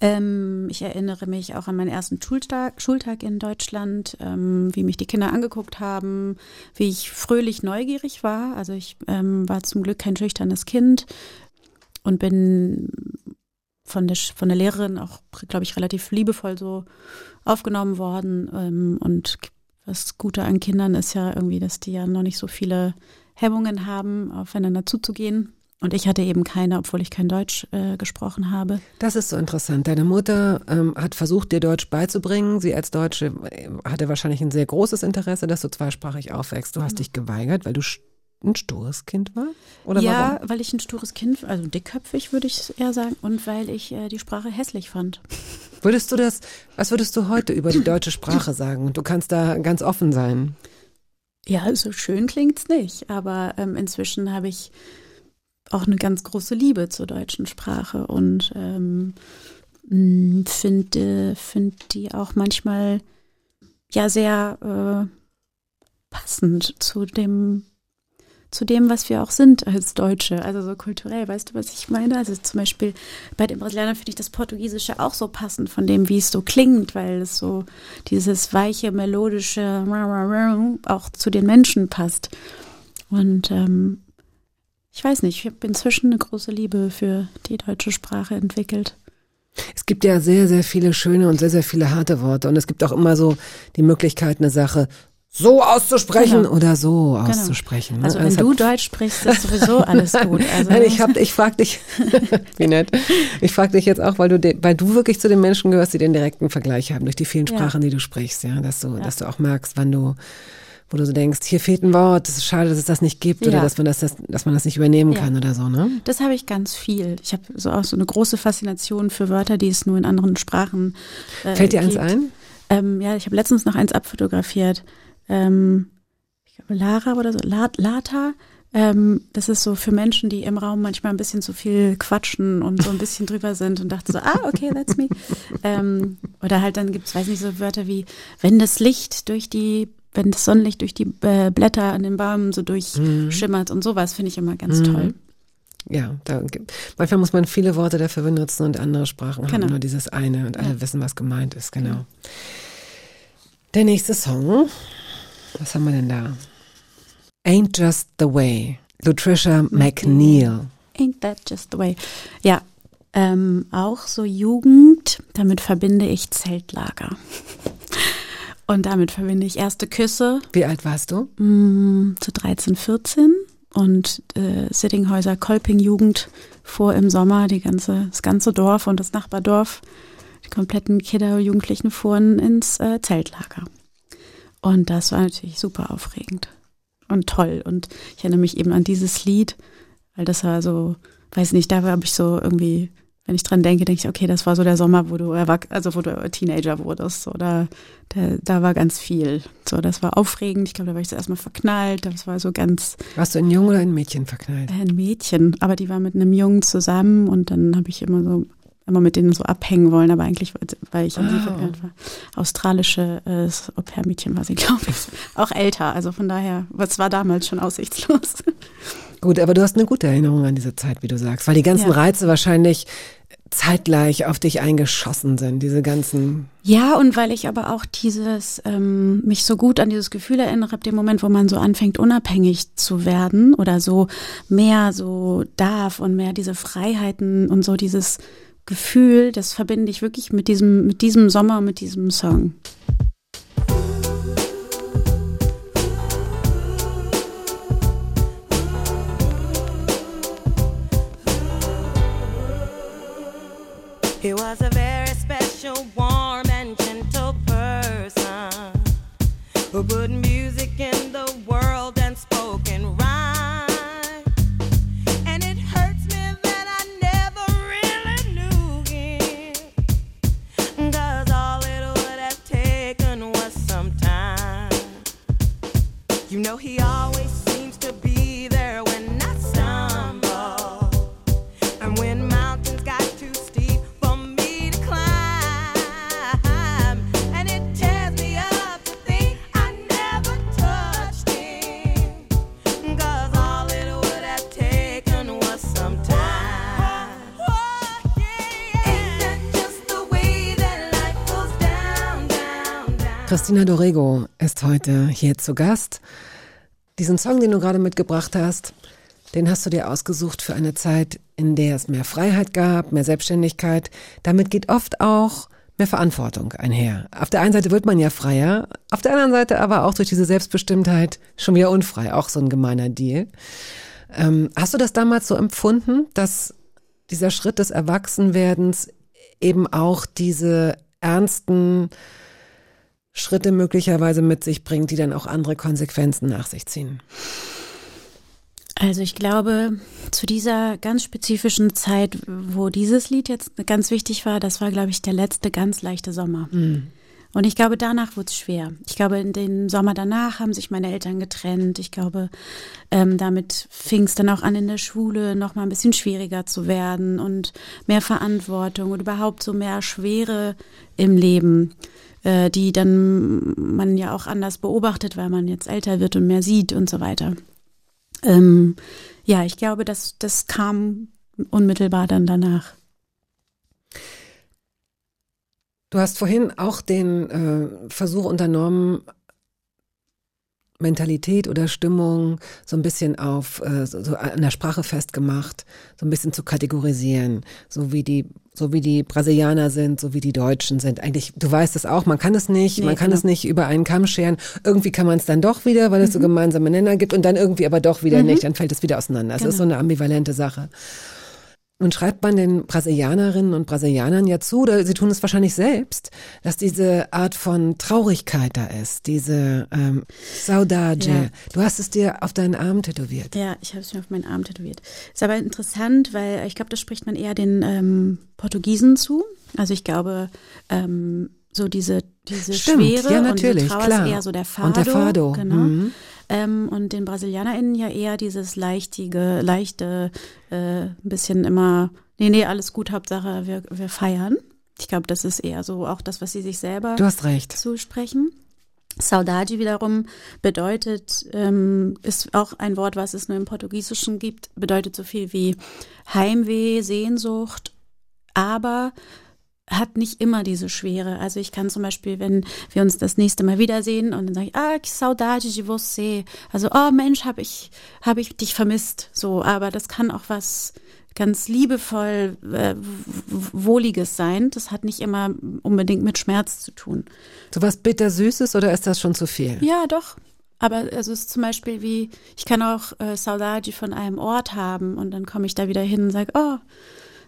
Ähm, ich erinnere mich auch an meinen ersten Schultag, Schultag in Deutschland, ähm, wie mich die Kinder angeguckt haben, wie ich fröhlich neugierig war. Also ich ähm, war zum Glück kein schüchternes Kind und bin von der, von der Lehrerin auch, glaube ich, relativ liebevoll so aufgenommen worden. Ähm, und das Gute an Kindern ist ja irgendwie, dass die ja noch nicht so viele Hemmungen haben, aufeinander zuzugehen. Und ich hatte eben keine, obwohl ich kein Deutsch äh, gesprochen habe. Das ist so interessant. Deine Mutter ähm, hat versucht, dir Deutsch beizubringen. Sie als Deutsche äh, hatte wahrscheinlich ein sehr großes Interesse, dass du zweisprachig aufwächst. Du hast dich geweigert, weil du ein stures Kind war? Oder ja, warum? weil ich ein stures Kind, also dickköpfig würde ich eher sagen, und weil ich äh, die Sprache hässlich fand. Würdest du das, was würdest du heute über die deutsche Sprache sagen? Du kannst da ganz offen sein. Ja, so schön klingt's nicht, aber ähm, inzwischen habe ich auch eine ganz große Liebe zur deutschen Sprache und ähm, finde find die auch manchmal ja sehr äh, passend zu dem zu dem, was wir auch sind als Deutsche, also so kulturell, weißt du, was ich meine? Also zum Beispiel bei den Brasilianern finde ich das Portugiesische auch so passend von dem, wie es so klingt, weil es so dieses weiche, melodische auch zu den Menschen passt. Und ähm, ich weiß nicht, ich habe inzwischen eine große Liebe für die deutsche Sprache entwickelt. Es gibt ja sehr, sehr viele schöne und sehr, sehr viele harte Worte. Und es gibt auch immer so die Möglichkeit, eine Sache so auszusprechen genau. oder so genau. auszusprechen. Ne? Also wenn du Deutsch sprichst, ist sowieso alles gut. Also Nein, ich hab, ich frag dich, wie nett. Ich frag dich jetzt auch, weil du, weil du wirklich zu den Menschen gehörst, die den direkten Vergleich haben durch die vielen Sprachen, ja. die du sprichst, ja, dass du, ja. dass du auch merkst, wann du, wo du so denkst, hier fehlt ein Wort, es ist schade, dass es das nicht gibt ja. oder dass man das, das, dass man das nicht übernehmen kann oder so, ne? Das habe ich ganz viel. Ich habe so auch so eine große Faszination für Wörter, die es nur in anderen Sprachen äh, Fällt dir gibt. eins ein? Ähm, ja, ich habe letztens noch eins abfotografiert ähm, ich glaube Lara oder so, Lata. Ähm, das ist so für Menschen, die im Raum manchmal ein bisschen zu viel quatschen und so ein bisschen drüber sind und dachte so, ah, okay, that's me. Ähm, oder halt dann gibt es, weiß nicht, so Wörter wie, wenn das Licht durch die, wenn das Sonnenlicht durch die äh, Blätter an den Bäumen so durchschimmert mhm. und sowas, finde ich immer ganz mhm. toll. Ja, da, manchmal muss man viele Worte dafür benutzen und andere Sprachen genau. haben nur dieses eine und alle ja. wissen, was gemeint ist, genau. genau. Der nächste Song was haben wir denn da? Ain't Just the Way. Lutricia McNeil. Ain't That Just the Way. Ja, ähm, auch so Jugend, damit verbinde ich Zeltlager. Und damit verbinde ich erste Küsse. Wie alt warst du? Mm, zu 13, 14. Und äh, Sittinghäuser Kolping-Jugend vor im Sommer die ganze, das ganze Dorf und das Nachbardorf, die kompletten Kinder, Jugendlichen fuhren ins äh, Zeltlager. Und das war natürlich super aufregend und toll. Und ich erinnere mich eben an dieses Lied, weil das war so, weiß nicht, da habe ich so irgendwie, wenn ich dran denke, denke ich, okay, das war so der Sommer, wo du also wo du Teenager wurdest. Oder da, da war ganz viel. So, das war aufregend. Ich glaube, da war ich zuerst mal verknallt. Das war so ganz. Warst du ein Junge oder ein Mädchen verknallt? Ein Mädchen, aber die war mit einem Jungen zusammen und dann habe ich immer so immer mit denen so abhängen wollen, aber eigentlich, weil ich an sie verknallt war. Australische äh, Au-pair-Mädchen war sie, glaube ich. Auch älter, also von daher, was war damals schon aussichtslos. Gut, aber du hast eine gute Erinnerung an diese Zeit, wie du sagst, weil die ganzen ja. Reize wahrscheinlich zeitgleich auf dich eingeschossen sind, diese ganzen. Ja, und weil ich aber auch dieses, ähm, mich so gut an dieses Gefühl erinnere, ab dem Moment, wo man so anfängt, unabhängig zu werden oder so mehr so darf und mehr diese Freiheiten und so dieses Gefühl, das verbinde ich wirklich mit diesem, mit diesem Sommer, mit diesem Song. He was a very special, warm and gentle person who put music Christina Dorego ist heute hier zu Gast. Diesen Song, den du gerade mitgebracht hast, den hast du dir ausgesucht für eine Zeit, in der es mehr Freiheit gab, mehr Selbstständigkeit. Damit geht oft auch mehr Verantwortung einher. Auf der einen Seite wird man ja freier, auf der anderen Seite aber auch durch diese Selbstbestimmtheit schon wieder unfrei. Auch so ein gemeiner Deal. Ähm, hast du das damals so empfunden, dass dieser Schritt des Erwachsenwerdens eben auch diese ernsten Schritte möglicherweise mit sich bringt, die dann auch andere Konsequenzen nach sich ziehen? Also ich glaube, zu dieser ganz spezifischen Zeit, wo dieses Lied jetzt ganz wichtig war, das war, glaube ich, der letzte ganz leichte Sommer. Mhm. Und ich glaube, danach wurde es schwer. Ich glaube, in den Sommer danach haben sich meine Eltern getrennt. Ich glaube, ähm, damit fing es dann auch an, in der Schule noch mal ein bisschen schwieriger zu werden und mehr Verantwortung und überhaupt so mehr Schwere im Leben äh, die dann man ja auch anders beobachtet, weil man jetzt älter wird und mehr sieht und so weiter. Ähm, ja, ich glaube, das, das kam unmittelbar dann danach. Du hast vorhin auch den äh, Versuch unternommen, Mentalität oder Stimmung so ein bisschen auf äh, so, an der Sprache festgemacht, so ein bisschen zu kategorisieren, so wie die so wie die Brasilianer sind, so wie die Deutschen sind. Eigentlich, du weißt es auch, man kann es nicht, Nee, man kann genau. es nicht über einen Kamm scheren. Irgendwie kann man es dann doch wieder, weil es so gemeinsame Nenner gibt und dann irgendwie aber doch wieder nicht, dann fällt es wieder auseinander. Es ist so eine ambivalente Sache. Nun schreibt man den Brasilianerinnen und Brasilianern ja zu, oder sie tun es wahrscheinlich selbst, dass diese Art von Traurigkeit da ist, diese ähm, Saudade. Ja. Du hast es dir auf deinen Arm tätowiert. Ja, ich habe es mir auf meinen Arm tätowiert. Ist aber interessant, weil ich glaube, das spricht man eher den ähm, Portugiesen zu. Also ich glaube, ähm, so diese, diese Stimmt, Schwere ja, und natürlich, diese Trauer klar. ist eher so der Fado. Und der Fado, Genau. mhm. Ähm, und den BrasilianerInnen ja eher dieses leichtige, leichte, äh, ein bisschen immer, nee, nee, alles gut, Hauptsache wir, wir feiern. Ich glaube, das ist eher so auch das, was sie sich selber Du hast recht. zusprechen. Saudade wiederum bedeutet, ähm, ist auch ein Wort, was es nur im Portugiesischen gibt, bedeutet so viel wie Heimweh, Sehnsucht, aber hat nicht immer diese Schwere. Also ich kann zum Beispiel, wenn wir uns das nächste Mal wiedersehen und dann sage ich, ah, que saudade de você. Also, oh Mensch, habe ich, hab ich dich vermisst. So, aber das kann auch was ganz liebevoll, äh, wohliges sein. Das hat nicht immer unbedingt mit Schmerz zu tun. So was bittersüßes oder ist das schon zu viel? Ja, doch. Aber also es ist zum Beispiel wie, ich kann auch äh, Saudade von einem Ort haben und dann komme ich da wieder hin und sage, oh,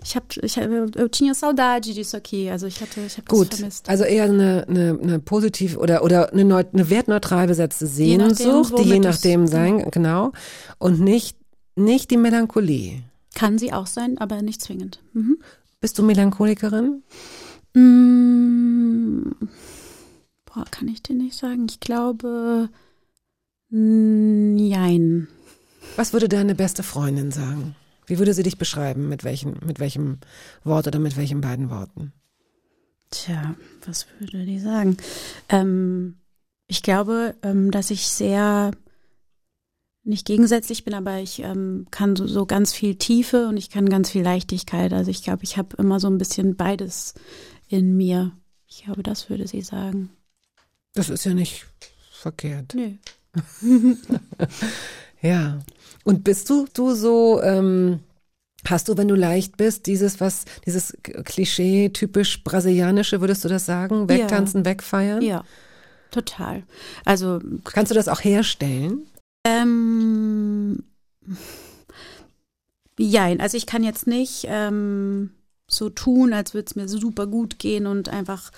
ich habe, ich, hab, eu tinha saudade disso aqui. Also ich hatte, ich habe das Gut, vermisst. also eher eine, eine, eine positiv oder oder eine, neu- eine wertneutral besetzte Je nachdem, Sehnsucht, die je nachdem es- sein, genau, und nicht nicht die Melancholie. Kann sie auch sein, aber nicht zwingend. Mhm. Bist du Melancholikerin? Mm, boah, kann ich dir nicht sagen. Ich glaube, jein. Was würde deine beste Freundin sagen? Wie würde sie dich beschreiben? Mit welchem, mit welchem Wort oder mit welchen beiden Worten? Tja, was würde die sagen? Ähm, ich glaube, ähm, dass ich sehr nicht gegensätzlich bin, aber ich ähm, kann so, so ganz viel Tiefe und ich kann ganz viel Leichtigkeit. Also ich glaube, ich habe immer so ein bisschen beides in mir. Ich glaube, das würde sie sagen. Das ist ja nicht verkehrt. Nö. Ja. Und bist du, du so, ähm, hast du, wenn du leicht bist, dieses, was, dieses Klischee typisch brasilianische, würdest du das sagen? Wegtanzen, wegfeiern? Ja, total. Also Kannst du das auch herstellen? Ähm, jein, also ich kann jetzt nicht ähm, so tun, als würde es mir super gut gehen und einfach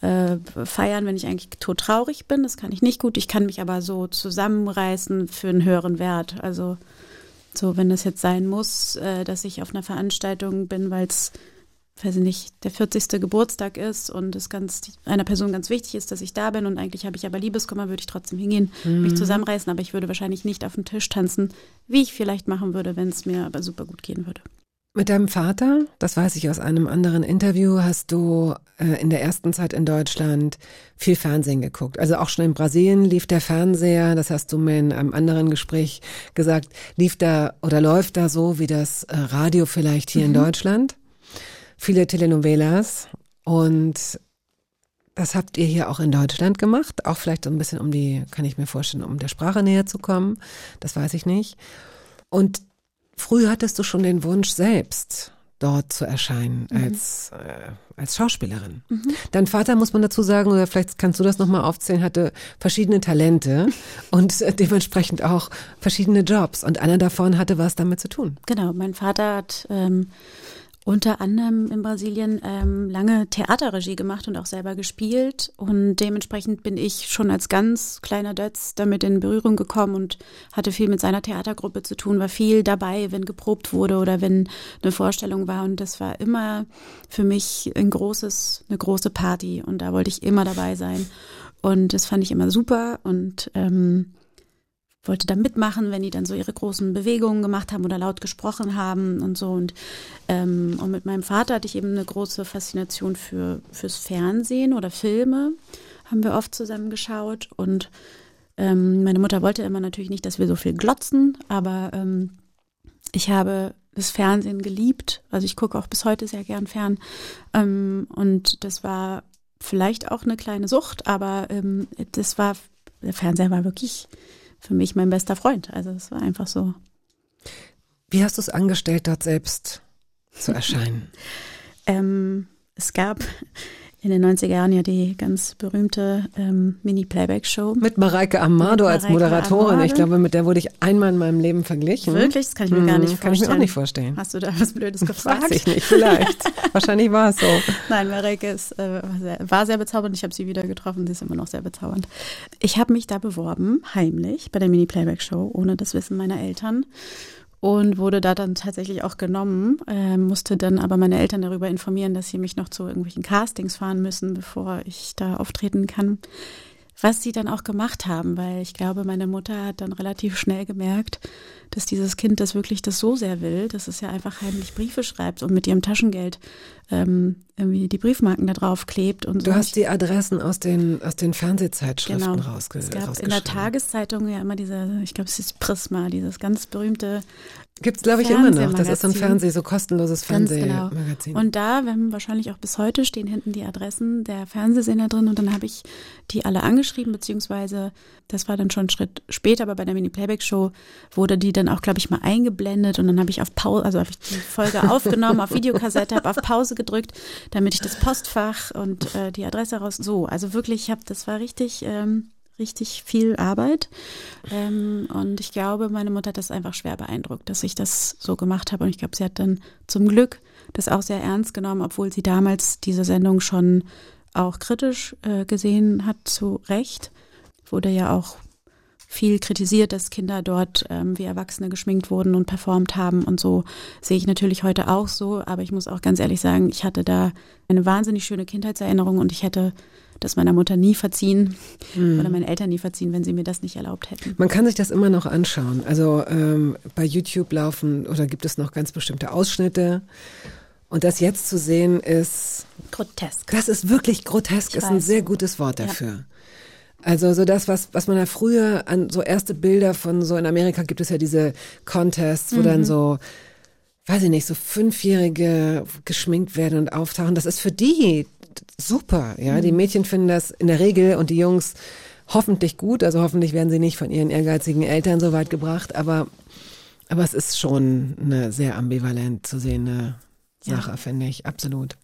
äh, feiern, wenn ich eigentlich tot traurig bin. Das kann ich nicht gut. Ich kann mich aber so zusammenreißen für einen höheren Wert. Also so, wenn es jetzt sein muss, äh, dass ich auf einer Veranstaltung bin, weil es, weiß ich nicht, der 40. Geburtstag ist und es ganz einer Person ganz wichtig ist, dass ich da bin und eigentlich habe ich aber Liebeskummer, würde ich trotzdem hingehen, mich zusammenreißen, aber ich würde wahrscheinlich nicht auf den Tisch tanzen, wie ich vielleicht machen würde, wenn es mir aber super gut gehen würde. Mit deinem Vater, das weiß ich aus einem anderen Interview, hast du äh, in der ersten Zeit in Deutschland viel Fernsehen geguckt. Also auch schon in Brasilien lief der Fernseher, das hast du mir in einem anderen Gespräch gesagt, lief da oder läuft da so wie das äh, Radio vielleicht hier in Deutschland. Viele Telenovelas. Und das habt ihr hier auch in Deutschland gemacht, auch vielleicht so ein bisschen um die, kann ich mir vorstellen, um der Sprache näher zu kommen, das weiß ich nicht. Und früh hattest du schon den Wunsch selbst dort zu erscheinen als äh, als Schauspielerin. Dein Vater muss man dazu sagen oder vielleicht kannst du das noch mal aufzählen, hatte verschiedene Talente und äh, dementsprechend auch verschiedene Jobs und einer davon hatte was damit zu tun. Genau, mein Vater hat ähm, unter anderem in Brasilien ähm, lange Theaterregie gemacht und auch selber gespielt. Und dementsprechend bin ich schon als ganz kleiner Dötz damit in Berührung gekommen und hatte viel mit seiner Theatergruppe zu tun, war viel dabei, wenn geprobt wurde oder wenn eine Vorstellung war. Und das war immer für mich ein großes, eine große Party. Und da wollte ich immer dabei sein. Und das fand ich immer super. Und ähm, wollte da mitmachen, wenn die dann so ihre großen Bewegungen gemacht haben oder laut gesprochen haben und so. Und, ähm, und mit meinem Vater hatte ich eben eine große Faszination für fürs Fernsehen oder Filme. Haben wir oft zusammen geschaut. Und ähm, meine Mutter wollte immer natürlich nicht, dass wir so viel glotzen, aber ähm, ich habe das Fernsehen geliebt. Also ich gucke auch bis heute sehr gern fern. Ähm, und das war vielleicht auch eine kleine Sucht, aber ähm, das war, der Fernseher war wirklich für mich mein bester Freund. Also es war einfach so. Wie hast du es angestellt, dort selbst zu erscheinen? ähm, es gab in den 90er Jahren ja die ganz berühmte ähm, Mini-Playback-Show. Mit Mareike Amado Mit als Mareike Moderatorin. Amado. Ich glaube, mit der wurde ich einmal in meinem Leben verglichen. Wirklich? Das kann ich mir gar Mhm, nicht Kann ich mir vorstellen. auch nicht vorstellen. Hast du da was Blödes gefragt? Weiß ich nicht, vielleicht. Wahrscheinlich war es so. Nein, Mareike ist, äh, war, sehr, war sehr bezaubernd. Ich habe sie wieder getroffen. Sie ist immer noch sehr bezaubernd. Ich habe mich da beworben, heimlich, bei der Mini-Playback-Show, ohne das Wissen meiner Eltern. Und wurde da dann tatsächlich auch genommen, äh, musste dann aber meine Eltern darüber informieren, dass sie mich noch zu irgendwelchen Castings fahren müssen, bevor ich da auftreten kann. Was sie dann auch gemacht haben, weil ich glaube, meine Mutter hat dann relativ schnell gemerkt, dass dieses Kind das wirklich das so sehr will, dass es ja einfach heimlich Briefe schreibt und mit ihrem Taschengeld ähm, irgendwie die Briefmarken da drauf klebt und so. Du hast die Adressen aus den, aus den Fernsehzeitschriften Genau. rausge Es gab in der. Tageszeitung ja immer diese, ich glaube, es ist Prisma, dieses ganz berühmte Gibt's glaube ich, immer noch. Das ist so ein Fernsehmagazin. Fernseh, so kostenloses genau. Fernsehmagazin. Und da, wir haben wahrscheinlich auch bis heute, stehen hinten die Adressen der Fernsehsender drin und dann habe ich die alle angeschrieben, beziehungsweise das war dann schon ein Schritt später, aber bei der Mini-Playback-Show wurde die dann auch, glaube ich, mal eingeblendet und dann habe ich auf Pause, also habe ich die Folge aufgenommen, auf Videokassette, habe auf Pause gedrückt, damit ich das Postfach und äh, die Adresse raus, so, also wirklich, ich habe, das war richtig, ähm, richtig viel Arbeit. Ähm, und ich glaube, meine Mutter hat das einfach schwer beeindruckt, dass ich das so gemacht habe. Und ich glaube, sie hat dann zum Glück das auch sehr ernst genommen, obwohl sie damals diese Sendung schon auch kritisch äh, gesehen hat, zu Recht. Wurde ja auch viel kritisiert, dass Kinder dort ähm, wie Erwachsene geschminkt wurden und performt haben und so sehe ich natürlich heute auch so, aber ich muss auch ganz ehrlich sagen, ich hatte da eine wahnsinnig schöne Kindheitserinnerung und ich hätte das meiner Mutter nie verziehen oder meinen Eltern nie verziehen, wenn sie mir das nicht erlaubt hätten. Man kann sich das immer noch anschauen. Also ähm, bei YouTube laufen oder gibt es noch ganz bestimmte Ausschnitte. Und das jetzt zu sehen ist, Grotesk. das ist wirklich grotesk, Ich ist ein weiß. sehr gutes Wort dafür. Also so das, was, was man ja früher an so erste Bilder von so in Amerika gibt es ja diese Contests, wo Mhm. dann so, weiß ich nicht, so Fünfjährige geschminkt werden und auftauchen. Das ist für die super, ja. Mhm. Die Mädchen finden das in der Regel und die Jungs hoffentlich gut. Also hoffentlich werden sie nicht von ihren ehrgeizigen Eltern so weit gebracht, aber, aber es ist schon eine sehr ambivalent zu sehende Ja. Sache, finde ich. Absolut.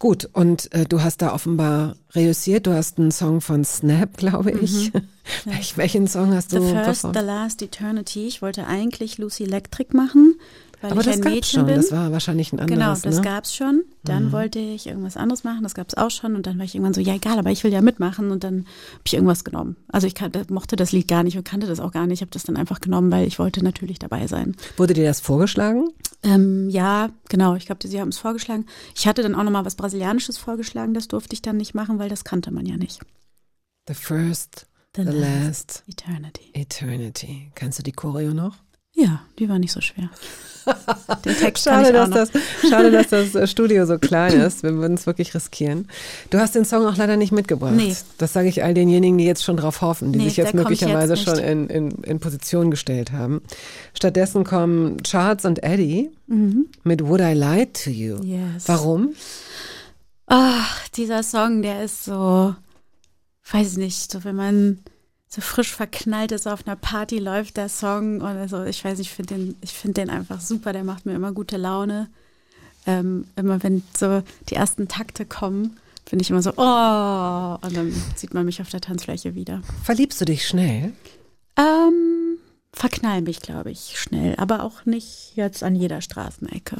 Gut, und äh, du hast da offenbar reüssiert. Du hast einen Song von Snap, glaube ich. Welch, welchen Song hast Mhm. The du First, performt? The Last Eternity. Ich wollte eigentlich Lucy Electric machen, weil Aber ich das ein Mädchen schon. bin. Das war wahrscheinlich ein Genau, anderes. das ne? gab's schon. Dann wollte ich irgendwas anderes machen, das gab's auch schon. Und dann war ich irgendwann so, ja egal, aber ich will ja mitmachen. Und dann habe ich irgendwas genommen. Also ich kan- mochte das Lied gar nicht und kannte das auch gar nicht. Ich habe das dann einfach genommen, weil ich wollte natürlich dabei sein. Wurde dir das vorgeschlagen? Ähm, ja, genau. Ich glaube, sie haben es vorgeschlagen. Ich hatte dann auch noch mal was Brasilianisches vorgeschlagen. Das durfte ich dann nicht machen, weil das kannte man ja nicht. The First, The, The Last Last Eternity. Eternity. Kennst du die Choreo noch? Ja, die war nicht so schwer. Den Text Schade, dass das, schade, dass das äh, Studio so klein ist. Wir würden es wirklich riskieren. Du hast den Song auch leider nicht mitgebracht. Nee. Das sage ich all denjenigen, die jetzt schon drauf hoffen, die Nee, sich jetzt möglicherweise jetzt schon in, in, in Position gestellt haben. Stattdessen kommen Charles und Eddie mit Would I Lie to You? Mhm. Yes. Warum? Ach, dieser Song, der ist so, weiß ich nicht, so wenn man so frisch verknallt ist auf einer Party, läuft der Song und also ich weiß nicht, ich finde den, ich finde den einfach super, der macht mir immer gute Laune. Ähm, immer wenn so die ersten Takte kommen, finde ich immer so, oh, und dann sieht man mich auf der Tanzfläche wieder. Verliebst du dich schnell? Ähm, verknall mich, glaube ich, schnell, aber auch nicht jetzt an jeder Straßenecke.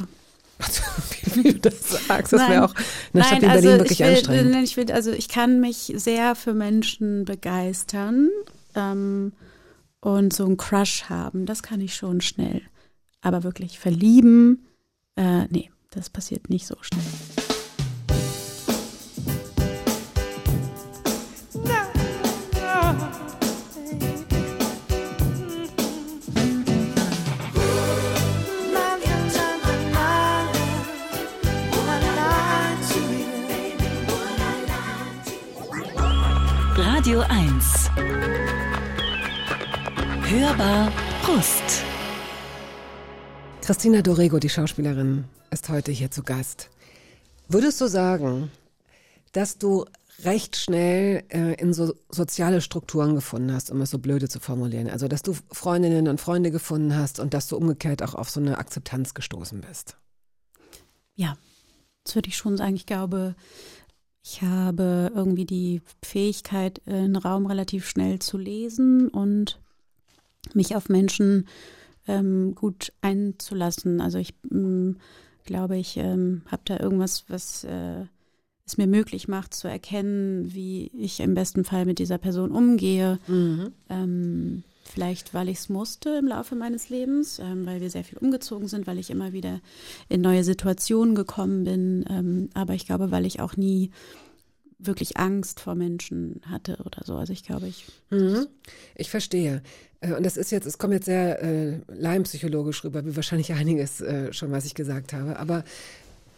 Also, wie, du das sagst, das wäre auch in der Stadt wie Nein, Berlin also wirklich ich will, anstrengend. Ich will, also ich kann mich sehr für Menschen begeistern ähm, und so einen Crush haben. Das kann ich schon schnell. Aber wirklich verlieben, äh, nee, das passiert nicht so schnell. Radio 1. Hörbar Brust. Christina Dorego, die Schauspielerin, ist heute hier zu Gast. Würdest du sagen, dass du recht schnell äh, in so soziale Strukturen gefunden hast, um es so blöde zu formulieren? Also, dass du Freundinnen und Freunde gefunden hast und dass du umgekehrt auch auf so eine Akzeptanz gestoßen bist? Ja, das würde ich schon sagen. Ich glaube, ich habe irgendwie die Fähigkeit, einen Raum relativ schnell zu lesen und mich auf Menschen ähm, gut einzulassen. Also ich ähm, glaube, ich ähm, habe da irgendwas, was äh, es mir möglich macht zu erkennen, wie ich im besten Fall mit dieser Person umgehe. Mhm. Vielleicht, weil ich es musste im Laufe meines Lebens, ähm, weil wir sehr viel umgezogen sind, weil ich immer wieder in neue Situationen gekommen bin. Ähm, aber ich glaube, weil ich auch nie wirklich Angst vor Menschen hatte oder so. Also ich glaube, ich. Mhm. Ich verstehe. Äh, Und das ist jetzt, es kommt jetzt sehr äh, leimpsychologisch rüber, wie wahrscheinlich einiges äh, schon, was ich gesagt habe. Aber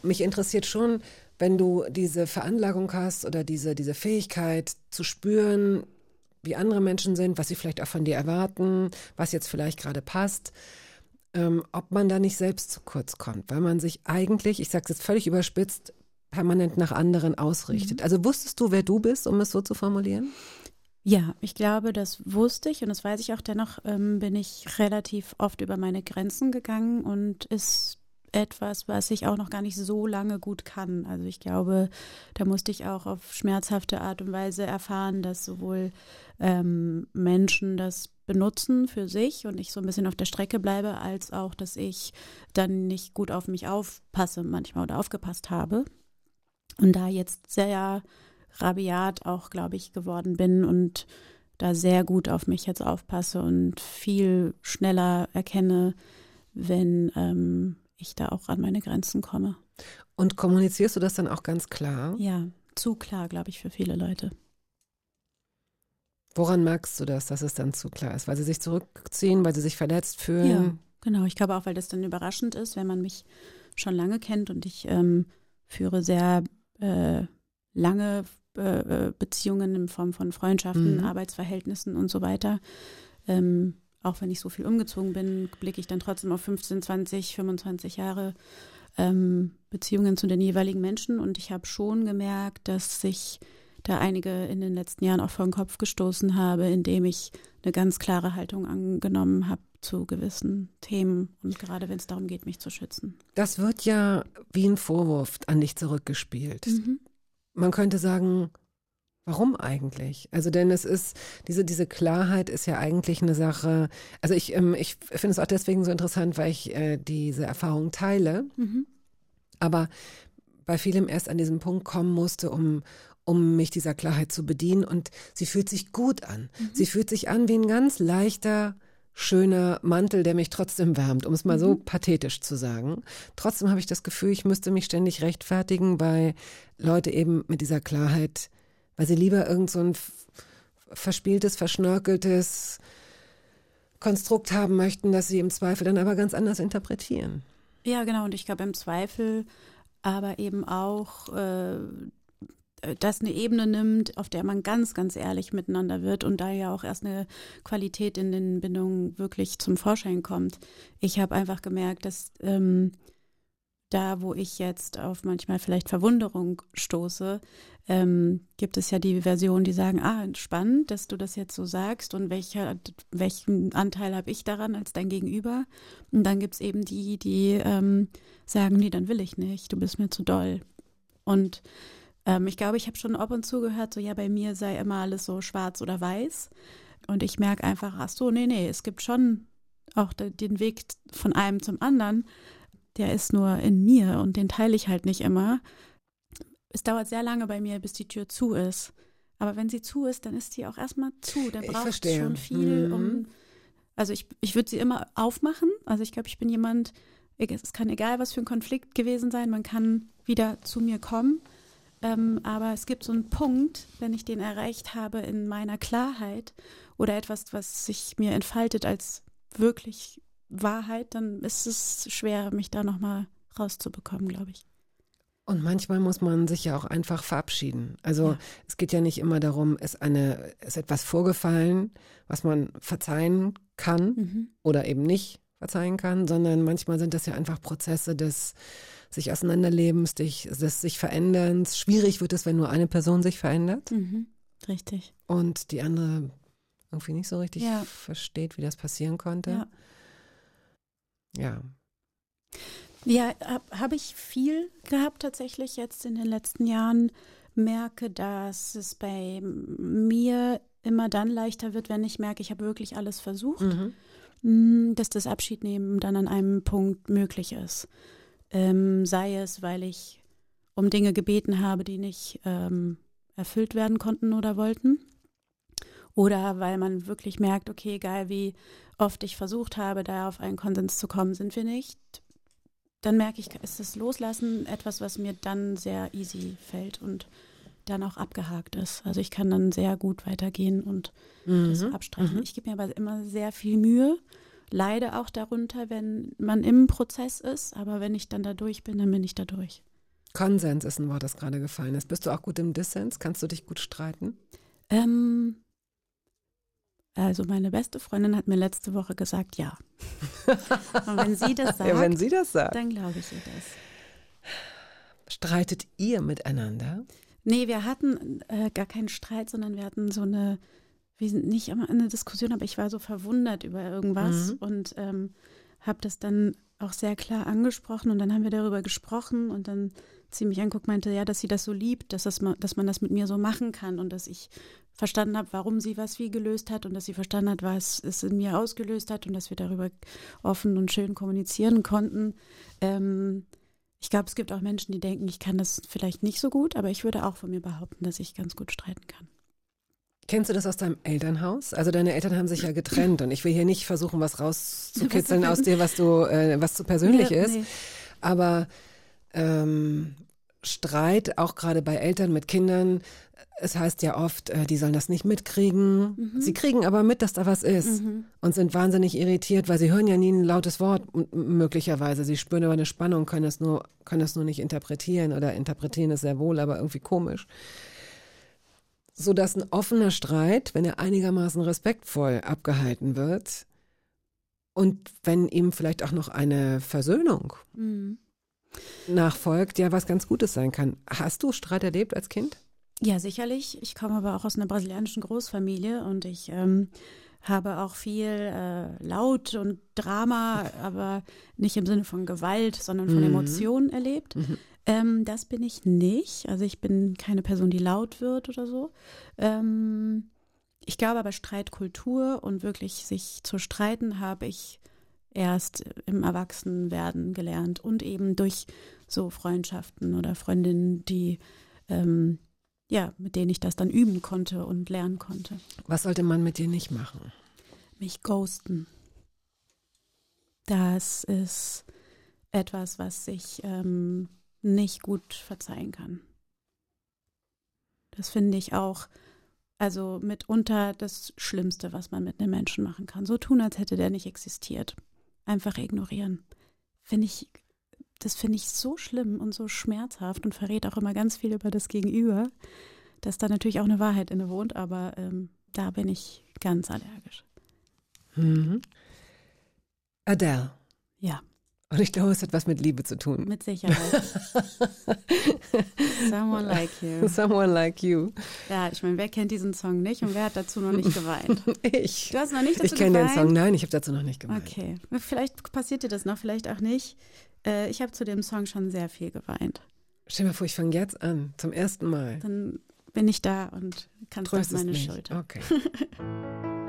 mich interessiert schon, wenn du diese Veranlagung hast oder diese, diese Fähigkeit zu spüren, wie andere Menschen sind, was sie vielleicht auch von dir erwarten, was jetzt vielleicht gerade passt, ähm, ob man da nicht selbst zu kurz kommt, weil man sich eigentlich, ich sage es jetzt völlig überspitzt, permanent nach anderen ausrichtet. Also wusstest du, wer du bist, um es so zu formulieren? Ja, ich glaube, das wusste ich und das weiß ich auch. Dennoch ähm, bin ich relativ oft über meine Grenzen gegangen und ist etwas, was ich auch noch gar nicht so lange gut kann. Also ich glaube, da musste ich auch auf schmerzhafte Art und Weise erfahren, dass sowohl ähm, Menschen das benutzen für sich und ich so ein bisschen auf der Strecke bleibe, als auch, dass ich dann nicht gut auf mich aufpasse manchmal oder aufgepasst habe. Und da jetzt sehr rabiat auch, glaube ich, geworden bin und da sehr gut auf mich jetzt aufpasse und viel schneller erkenne, wenn ähm, ich da auch an meine Grenzen komme. Und kommunizierst du das dann auch ganz klar? Ja, zu klar, glaube ich, für viele Leute. Woran merkst du das, dass es dann zu klar ist? Weil sie sich zurückziehen, weil sie sich verletzt fühlen? Ja, genau. Ich glaube auch, weil das dann überraschend ist, wenn man mich schon lange kennt und ich ähm, führe sehr äh, lange äh, Beziehungen in Form von Freundschaften, Mhm. Arbeitsverhältnissen und so weiter. Ähm, auch wenn ich so viel umgezogen bin, blicke ich dann trotzdem auf 15, 20, 25 Jahre ähm, Beziehungen zu den jeweiligen Menschen. Und ich habe schon gemerkt, dass sich da einige in den letzten Jahren auch vor den Kopf gestoßen habe, indem ich eine ganz klare Haltung angenommen habe zu gewissen Themen und gerade wenn es darum geht, mich zu schützen. Das wird ja wie ein Vorwurf an dich zurückgespielt. Man könnte sagen, warum eigentlich? Also denn es ist, diese, diese Klarheit ist ja eigentlich eine Sache, also ich, ähm, ich finde es auch deswegen so interessant, weil ich äh, diese Erfahrung teile, Mhm. aber bei vielem erst an diesen Punkt kommen musste, um, um mich dieser Klarheit zu bedienen. Und sie fühlt sich gut an. Sie fühlt sich an wie ein ganz leichter, schöner Mantel, der mich trotzdem wärmt, um es mal so pathetisch zu sagen. Trotzdem habe ich das Gefühl, ich müsste mich ständig rechtfertigen, weil Leute eben mit dieser Klarheit, weil sie lieber irgend so ein verspieltes, verschnörkeltes Konstrukt haben möchten, das sie im Zweifel dann aber ganz anders interpretieren. Ja, genau. Und ich glaube im Zweifel aber eben auch, äh, das eine Ebene nimmt, auf der man ganz, ganz ehrlich miteinander wird und da ja auch erst eine Qualität in den Bindungen wirklich zum Vorschein kommt. Ich habe einfach gemerkt, dass ähm, da, wo ich jetzt auf manchmal vielleicht Verwunderung stoße, ähm, gibt es ja die Version, die sagen, ah, spannend, dass du das jetzt so sagst und welcher, welchen Anteil habe ich daran als dein Gegenüber? Und dann gibt es eben die, die ähm, sagen, nee, dann will ich nicht, du bist mir zu doll. Und ähm, ich glaube, ich habe schon ab und zu gehört, so ja, bei mir sei immer alles so schwarz oder weiß. Und ich merke einfach, ach so, nee, nee, es gibt schon auch de- den Weg von einem zum anderen. Der ist nur in mir und den teile ich halt nicht immer. Es dauert sehr lange bei mir, bis die Tür zu ist. Aber wenn sie zu ist, dann ist sie auch erstmal zu. Dann Ich braucht es schon viel, Mhm. um. Also ich, ich würde sie immer aufmachen. Also ich glaube, ich bin jemand, es kann egal, was für ein Konflikt gewesen sein, man kann wieder zu mir kommen. Ähm, aber es gibt so einen Punkt, wenn ich den erreicht habe in meiner Klarheit oder etwas, was sich mir entfaltet als wirklich Wahrheit, dann ist es schwer, mich da nochmal rauszubekommen, glaube ich. Und manchmal muss man sich ja auch einfach verabschieden. Also Ja. es geht ja nicht immer darum, ist eine, ist etwas vorgefallen, was man verzeihen kann Mhm. oder eben nicht verzeihen kann, sondern manchmal sind das ja einfach Prozesse des sich auseinanderlebens, des, sich Veränderns. Schwierig wird es, wenn nur eine Person sich verändert Mhm. Richtig. und die andere irgendwie nicht so richtig Ja. versteht, wie das passieren konnte. Ja. Ja. Ja, habe hab ich viel gehabt tatsächlich jetzt in den letzten Jahren. Merke, dass es bei mir immer dann leichter wird, wenn ich merke, ich habe wirklich alles versucht, Mhm. mh, dass das Abschiednehmen dann an einem Punkt möglich ist. Ähm, sei es, weil ich um Dinge gebeten habe, die nicht ähm, erfüllt werden konnten oder wollten. Oder weil man wirklich merkt, okay, egal wie oft ich versucht habe, da auf einen Konsens zu kommen, sind wir nicht. Dann merke ich, ist das Loslassen etwas, was mir dann sehr easy fällt und dann auch abgehakt ist. Also ich kann dann sehr gut weitergehen und das Mhm. abstreichen. Ich gebe mir aber immer sehr viel Mühe, leide auch darunter, wenn man im Prozess ist, aber wenn ich dann da durch bin, dann bin ich da durch. Konsens ist ein Wort, das gerade gefallen ist. Bist du auch gut im Dissens? Kannst du dich gut streiten? Ähm, also meine beste Freundin hat mir letzte Woche gesagt, ja. Und wenn sie das sagt, ja, wenn sie das sagt. dann glaube ich ihr das. Streitet ihr miteinander? Nee, wir hatten äh, gar keinen Streit, sondern wir hatten so eine, wir sind nicht immer eine Diskussion, aber ich war so verwundert über irgendwas Mhm. und ähm, habe das dann auch sehr klar angesprochen und dann haben wir darüber gesprochen und dann sie mich anguckt, meinte, ja, dass sie das so liebt, dass, das, dass man das mit mir so machen kann und dass ich verstanden habe, warum sie was wie gelöst hat und dass sie verstanden hat, was es in mir ausgelöst hat und dass wir darüber offen und schön kommunizieren konnten. Ähm, ich glaube, es gibt auch Menschen, die denken, ich kann das vielleicht nicht so gut, aber ich würde auch von mir behaupten, dass ich ganz gut streiten kann. Kennst du das aus deinem Elternhaus? Also deine Eltern haben sich ja getrennt und ich will hier nicht versuchen, was rauszukitzeln aus dir, was du, äh, was zu persönlich Ja, ist. nee. Aber ähm, Streit, auch gerade bei Eltern mit Kindern, es heißt ja oft, äh, die sollen das nicht mitkriegen. Sie kriegen aber mit, dass da was ist und sind wahnsinnig irritiert, weil sie hören ja nie ein lautes Wort möglicherweise. Sie spüren aber eine Spannung, können es nur, können es nur nicht interpretieren oder interpretieren es sehr wohl, aber irgendwie komisch. So dass ein offener Streit, wenn er einigermaßen respektvoll abgehalten wird und wenn ihm vielleicht auch noch eine Versöhnung Mhm. Nachfolgt, ja was ganz Gutes sein kann. Hast du Streit erlebt als Kind? Ja, sicherlich. Ich komme aber auch aus einer brasilianischen Großfamilie und ich ähm, habe auch viel äh, Laut und Drama, aber nicht im Sinne von Gewalt, sondern von Mhm. Emotionen erlebt. Ähm, das bin ich nicht. Also ich bin keine Person, die laut wird oder so. Ähm, ich glaube aber Streitkultur und wirklich sich zu streiten habe ich erst im Erwachsenwerden gelernt und eben durch so Freundschaften oder Freundinnen, die ähm, ja, mit denen ich das dann üben konnte und lernen konnte. Was sollte man mit dir nicht machen? Mich ghosten. Das ist etwas, was ich ähm, nicht gut verzeihen kann. Das finde ich auch, also mitunter das Schlimmste, was man mit einem Menschen machen kann. So tun, als hätte der nicht existiert. Einfach ignorieren. Finde ich, das finde ich so schlimm und so schmerzhaft und verrät auch immer ganz viel über das Gegenüber, dass da natürlich auch eine Wahrheit inne wohnt, aber ähm, da bin ich ganz allergisch. Mhm. Adele. Ja, Und ich glaube, es hat was mit Liebe zu tun. mit Sicherheit. Someone like you. Someone like you. Ja, ich meine, wer kennt diesen Song nicht und wer hat dazu noch nicht geweint? Ich. Du hast noch nicht dazu Ich kenne den geweint? Song. Nein, ich habe dazu noch nicht gemeint. Okay, vielleicht passiert dir das noch, vielleicht auch nicht. Äh, ich habe zu dem Song schon sehr viel geweint. Stell dir mal vor, ich fange jetzt an, zum ersten Mal. Dann bin ich da und kannst auf Tröstest meine mich. Schulter. Okay.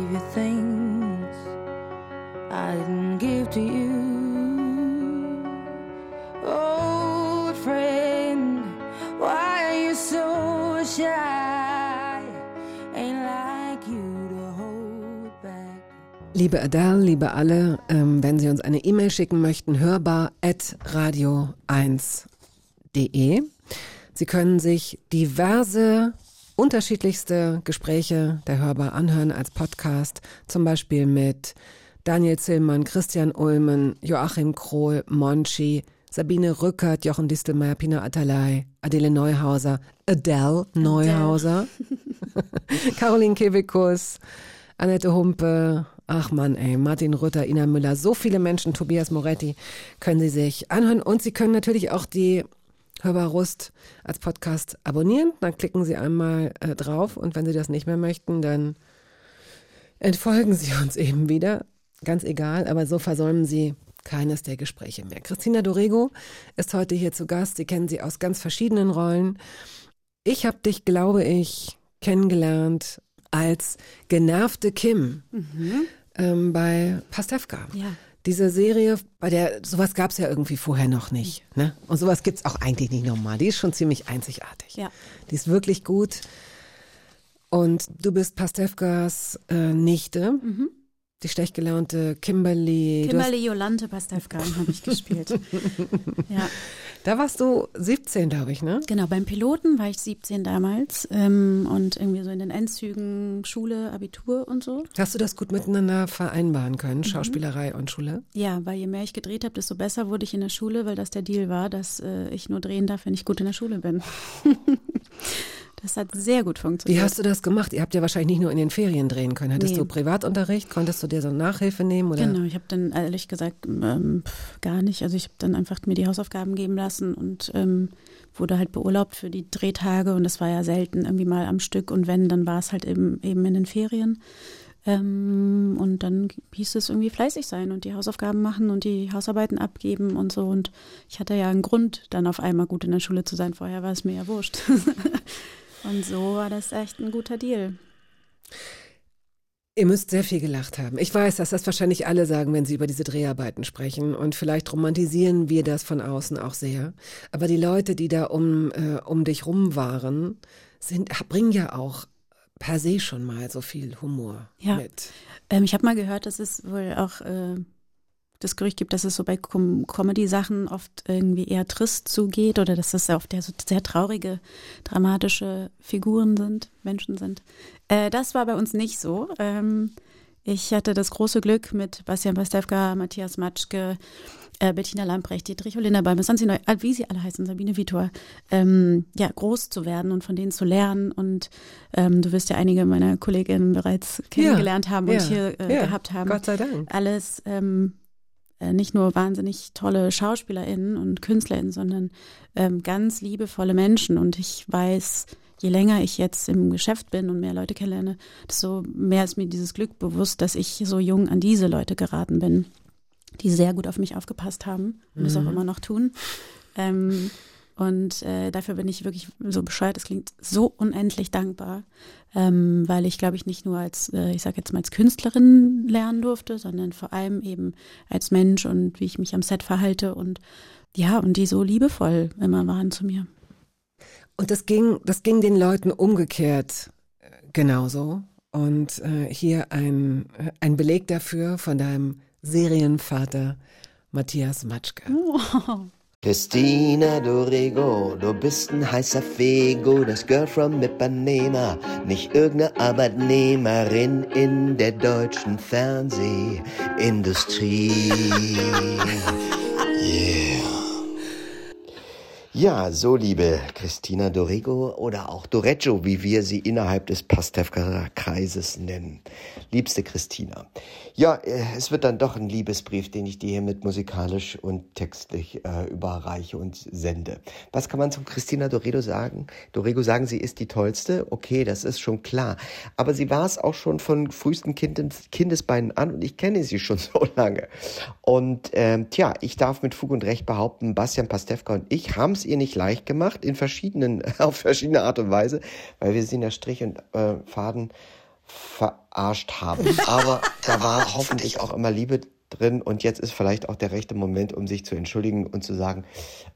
Liebe Adele, liebe alle, ähm, wenn Sie uns eine E-Mail schicken möchten, hörbar at radio1.de. Sie können sich diverse unterschiedlichste Gespräche der Hörbar anhören als Podcast, zum Beispiel mit Daniel Zillmann, Christian Ulmen, Joachim Krohl, Monchi, Sabine Rückert, Jochen Distelmeier, Pina Atalay, Adele Neuhauser, Adele Neuhauser, Caroline Kebekus, Annette Humpe, ach Mann, ey, Martin Rütter, Ina Müller, so viele Menschen, Tobias Moretti, können Sie sich anhören und Sie können natürlich auch die Hörbar Rust als Podcast abonnieren. Dann klicken Sie einmal äh, drauf und wenn Sie das nicht mehr möchten, dann entfolgen Sie uns eben wieder. Ganz egal, aber so versäumen Sie keines der Gespräche mehr. Christina Dorego ist heute hier zu Gast. Sie kennen sie aus ganz verschiedenen Rollen. Ich habe dich, glaube ich, kennengelernt als genervte Kim ähm, bei Pastewka. Ja. Diese Serie, bei der sowas gab es ja irgendwie vorher noch nicht. Ne? Und sowas gibt's auch eigentlich nicht normal. Die ist schon ziemlich einzigartig. Ja. Die ist wirklich gut. Und du bist Pastewkas äh, Nichte, die schlecht gelaunte Kimberly. Kimberly Jolante Pastewka habe ich gespielt. ja, da warst du 17, glaube ich, ne? genau. Beim Piloten war ich 17 damals ähm, und irgendwie so in den Endzügen Schule, Abitur und so. Hast du das gut miteinander vereinbaren Mhm. können, Schauspielerei und Schule? Ja, weil je mehr ich gedreht habe, desto besser wurde ich in der Schule, weil das der Deal war, dass äh, ich nur drehen darf, wenn ich gut in der Schule bin. das hat sehr gut funktioniert. Wie hast du das gemacht? Ihr habt ja wahrscheinlich nicht nur in den Ferien drehen können. Hattest Nee. du Privatunterricht? Konntest du dir so Nachhilfe nehmen? Oder? Genau, ich habe dann ehrlich gesagt ähm, gar nicht. Also ich habe dann einfach mir die Hausaufgaben geben lassen und ähm, wurde halt beurlaubt für die Drehtage und das war ja selten irgendwie mal am Stück und wenn, dann war es halt eben, eben in den Ferien. Ähm, und dann hieß es irgendwie fleißig sein und die Hausaufgaben machen und die Hausarbeiten abgeben und so. Und ich hatte ja einen Grund, dann auf einmal gut in der Schule zu sein. Vorher war es mir ja wurscht. und so war das echt ein guter Deal. Ihr müsst sehr viel gelacht haben. Ich weiß, dass das wahrscheinlich alle sagen, wenn sie über diese Dreharbeiten sprechen. Und vielleicht romantisieren wir das von außen auch sehr. Aber die Leute, die da um, äh, um dich rum waren, sind, bringen ja auch per se schon mal so viel Humor Ja. mit. Ähm, ich habe mal gehört, dass es wohl auch äh, das Gerücht gibt, dass es so bei Com Comedy-Sachen oft irgendwie eher trist zugeht oder dass es oft ja so sehr traurige, dramatische Figuren sind, Menschen sind. Äh, das war bei uns nicht so. Ähm, ich hatte das große Glück mit Bastian Pastewka, Matthias Matschke, äh, Bettina Lamprecht, Dietrich Olinderbalm, Sansi Neu, äh, wie sie alle heißen, Sabine Vitor, ähm, ja, groß zu werden und von denen zu lernen. Und ähm, du wirst ja einige meiner Kolleginnen bereits kennengelernt haben und ja, hier äh, ja, gehabt haben. Gott sei Dank. Alles ähm, äh, nicht nur wahnsinnig tolle SchauspielerInnen und KünstlerInnen, sondern ähm, ganz liebevolle Menschen. Und ich weiß, je länger ich jetzt im Geschäft bin und mehr Leute kennenlerne, desto mehr ist mir dieses Glück bewusst, dass ich so jung an diese Leute geraten bin, die sehr gut auf mich aufgepasst haben und das auch immer noch tun. Ähm, und äh, dafür bin ich wirklich so bescheuert, es klingt so unendlich dankbar, ähm, weil ich glaube ich nicht nur als, äh, ich sage jetzt mal als Künstlerin lernen durfte, sondern vor allem eben als Mensch und wie ich mich am Set verhalte und ja, und die so liebevoll immer waren zu mir. Und das ging, das ging den Leuten umgekehrt äh, genauso. Und äh, hier ein, ein Beleg dafür von deinem Serienvater Matthias Matschke. Christina Dorego, du bist ein heißer Fego, das Girl from Ipanema, nicht irgendeine Arbeitnehmerin in der deutschen Fernsehindustrie. Yeah. Ja, so liebe Christina Dorego oder auch Doreggio, wie wir sie innerhalb des Pastewka-Kreises nennen. Liebste Christina. Ja, äh, es wird dann doch ein Liebesbrief, den ich dir hiermit musikalisch und textlich äh, überreiche und sende. Was kann man zu Christina Dorego sagen? Dorego sagen, sie ist die Tollste. Okay, das ist schon klar. Aber sie war es auch schon von frühesten Kindes Kindesbeinen an und ich kenne sie schon so lange. Und ähm, tja, ich darf mit Fug und Recht behaupten, Bastian Pastewka und ich haben es ihr nicht leicht gemacht, in verschiedenen, auf verschiedene Art und Weise, weil wir sie in der Strich und äh, Faden verarscht haben. Aber da war hoffentlich auch immer Liebe drin und jetzt ist vielleicht auch der rechte Moment, um sich zu entschuldigen und zu sagen,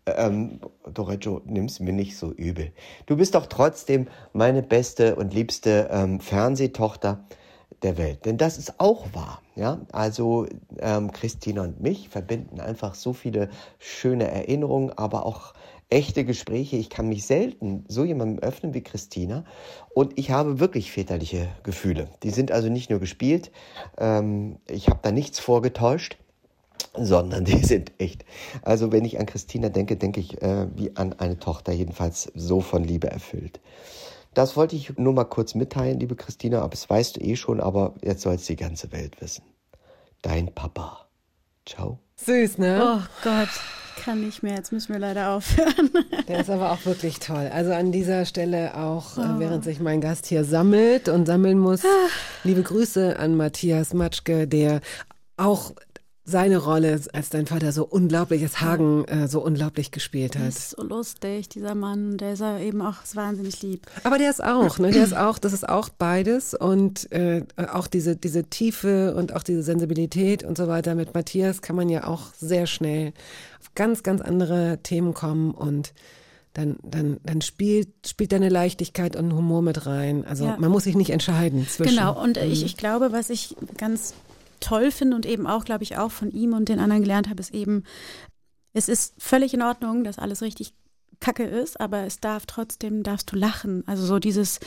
ähm, Doreggio, nimm's mir nicht so übel. Du bist doch trotzdem meine beste und liebste ähm, Fernsehtochter der Welt. Denn das ist auch wahr. Ja? Also ähm, Christina und mich verbinden einfach so viele schöne Erinnerungen, aber auch echte Gespräche. Ich kann mich selten so jemandem öffnen wie Christina. Und ich habe wirklich väterliche Gefühle. Die sind also nicht nur gespielt. Ähm, ich habe da nichts vorgetäuscht sondern die sind echt. Also wenn ich an Christina denke, denke ich äh, wie an eine Tochter, jedenfalls so von Liebe erfüllt. Das wollte ich nur mal kurz mitteilen, liebe Christina, aber das weißt du eh schon, aber jetzt soll es die ganze Welt wissen. Dein Papa. Ciao. Süß, ne? Oh Gott, kann nicht mehr. Jetzt müssen wir leider aufhören. Der ist aber auch wirklich toll. Also an dieser Stelle auch, äh, während sich mein Gast hier sammelt und sammeln muss, liebe Grüße an Matthias Matschke, der auch seine Rolle als dein Vater so unglaublich, als Hagen äh, so unglaublich gespielt hat. ist so lustig, dieser Mann. Der ist ja eben auch wahnsinnig lieb. Aber der ist auch, ne? Der ist auch, das ist auch beides und äh, auch diese diese Tiefe und auch diese Sensibilität und so weiter. Mit Matthias kann man ja auch sehr schnell auf ganz ganz andere Themen kommen und dann dann dann spielt spielt deine Leichtigkeit und Humor mit rein. Also Ja. man muss sich nicht entscheiden zwischen. Genau, und äh, ich, ich glaube, was ich ganz toll finde und eben auch, glaube ich, auch von ihm und den anderen gelernt habe, ist eben, es ist völlig in Ordnung, dass alles richtig kacke ist, aber es darf trotzdem, darfst du lachen. Also so dieses,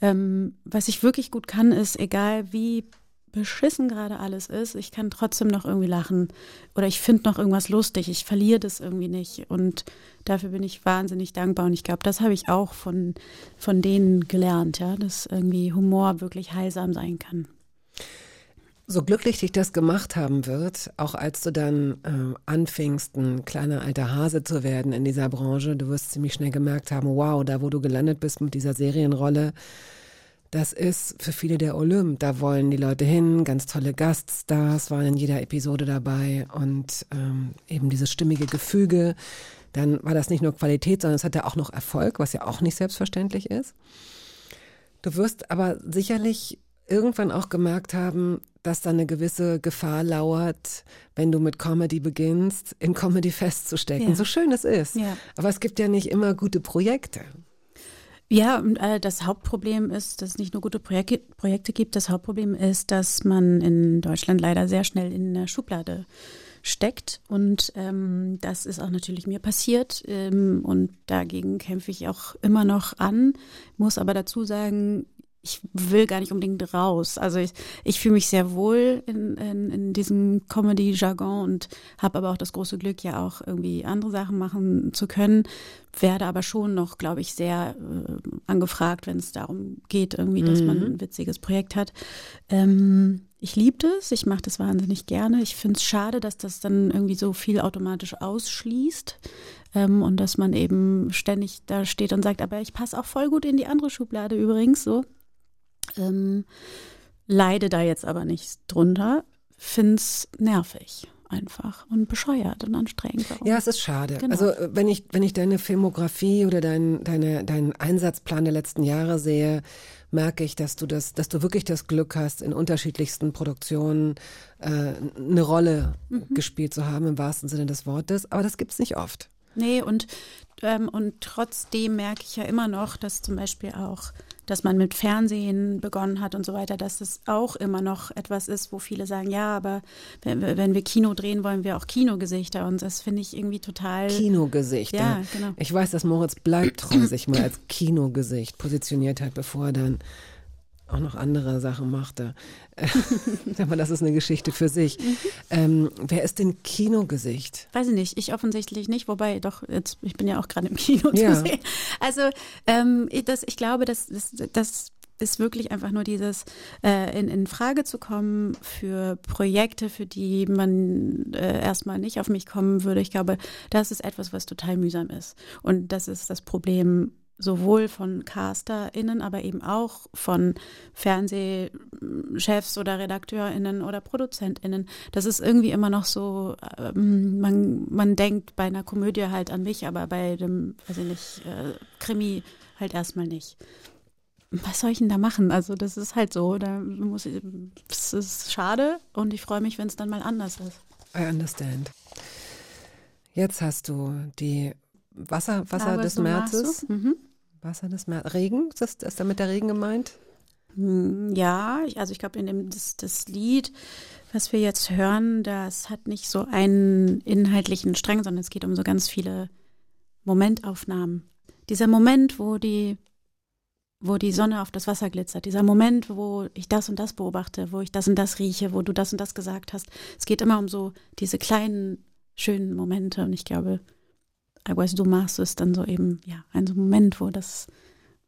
ähm, was ich wirklich gut kann, ist, egal wie beschissen gerade alles ist, ich kann trotzdem noch irgendwie lachen oder ich finde noch irgendwas lustig, ich verliere das irgendwie nicht und dafür bin ich wahnsinnig dankbar und ich glaube, das habe ich auch von, von denen gelernt, ja, dass irgendwie Humor wirklich heilsam sein kann. So glücklich dich das gemacht haben wird, auch als du dann ähm, anfingst, ein kleiner alter Hase zu werden in dieser Branche, du wirst ziemlich schnell gemerkt haben, wow, da wo du gelandet bist mit dieser Serienrolle, das ist für viele der Olymp. Da wollen die Leute hin, ganz tolle Gaststars waren in jeder Episode dabei und ähm, eben dieses stimmige Gefüge. Dann war das nicht nur Qualität, sondern es hatte auch noch Erfolg, was ja auch nicht selbstverständlich ist. Du wirst aber sicherlich irgendwann auch gemerkt haben, dass da eine gewisse Gefahr lauert, wenn du mit Comedy beginnst, in Comedy festzustecken. Ja. So schön es ist. Ja. Aber es gibt ja nicht immer gute Projekte. Ja, und äh, das Hauptproblem ist, dass es nicht nur gute Projekte, Projekte gibt. Das Hauptproblem ist, dass man in Deutschland leider sehr schnell in der Schublade steckt. Und ähm, das ist auch natürlich mir passiert. Ähm, und dagegen kämpfe ich auch immer noch an. Muss aber dazu sagen, ich will gar nicht unbedingt raus. Also ich, ich fühle mich sehr wohl in, in, in diesem Comedy-Jargon und habe aber auch das große Glück, ja auch irgendwie andere Sachen machen zu können. Werde aber schon noch, glaube ich, sehr äh, angefragt, wenn es darum geht, irgendwie, dass man ein witziges Projekt hat. Ähm, ich liebe das, ich mache das wahnsinnig gerne. Ich finde es schade, dass das dann irgendwie so viel automatisch ausschließt ähm, und dass man eben ständig da steht und sagt, aber ich passe auch voll gut in die andere Schublade übrigens so. Ähm, leide da jetzt aber nicht drunter, find's nervig einfach und bescheuert und anstrengend. Warum? Ja, es ist schade. Genau. Also äh, wenn ich, wenn ich deine Filmografie oder dein, deine, deinen Einsatzplan der letzten Jahre sehe, merke ich, dass du das, dass du wirklich das Glück hast, in unterschiedlichsten Produktionen äh, eine Rolle Mhm. gespielt zu haben, im wahrsten Sinne des Wortes. Aber das gibt's nicht oft. Nee, und, ähm, und trotzdem merke ich ja immer noch, dass zum Beispiel auch, dass man mit Fernsehen begonnen hat und so weiter, dass es auch immer noch etwas ist, wo viele sagen, ja, aber wenn, wir- wenn wir Kino drehen, wollen wir auch Kinogesichter. Und das finde ich irgendwie total. Kinogesicht. Ja, genau. Ich weiß, dass Moritz Bleibtreu sich mal als Kinogesicht positioniert hat, bevor er dann auch noch andere Sachen machte. Aber das ist eine Geschichte für sich. Mhm. Ähm, wer ist denn Kinogesicht? Weiß ich nicht, ich offensichtlich nicht, wobei doch, jetzt, ich bin ja auch gerade im Kino Ja. zu sehen. Also ähm, ich- das, ich glaube, das, das, das ist wirklich einfach nur dieses äh, in, in Frage zu kommen für Projekte, für die man äh, erstmal nicht auf mich kommen würde. Ich glaube, das ist etwas, was total mühsam ist. Und das ist das Problem sowohl von CasterInnen, aber eben auch von Fernsehchefs oder RedakteurInnen oder ProduzentInnen. Das ist irgendwie immer noch so, ähm, man, man denkt bei einer Komödie halt an mich, aber bei dem, weiß ich nicht, äh, Krimi halt erstmal nicht. was soll ich denn da machen? Also das ist halt so, da muss ich, es ist schade und ich freue mich, wenn es dann mal anders ist. I understand. Jetzt hast du die Wasser, Wasser des Märzes. Mhm. Wasser des Märzes. Regen? Ist, ist damit der Regen gemeint? Hm, Ja, also ich glaube, in dem das, das Lied, was wir jetzt hören, das hat nicht so einen inhaltlichen Strang, sondern es geht um so ganz viele Momentaufnahmen. Dieser Moment, wo die, wo die Sonne auf das Wasser glitzert, dieser Moment, wo ich das und das beobachte, wo ich das und das rieche, wo du das und das gesagt hast. Es geht immer um so diese kleinen, schönen Momente und ich glaube, Aguas du Marzo ist dann so eben, ja, ein so Moment, wo das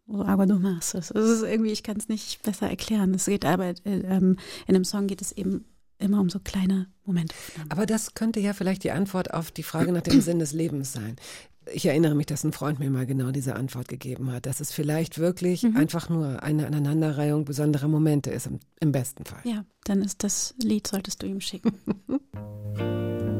wo Agua do Marzo ist. Es ist irgendwie, ich kann es nicht besser erklären. Es geht aber, äh, ähm, in dem Song geht es eben immer um so kleine Momentaufnahmen. Aber das könnte ja vielleicht die Antwort auf die Frage nach dem Sinn des Lebens sein. Ich erinnere mich, dass ein Freund mir mal genau diese Antwort gegeben hat, dass es vielleicht wirklich Mhm. einfach nur eine Aneinanderreihung besonderer Momente ist, im, im besten Fall. Ja, dann ist das Lied, solltest du ihm schicken.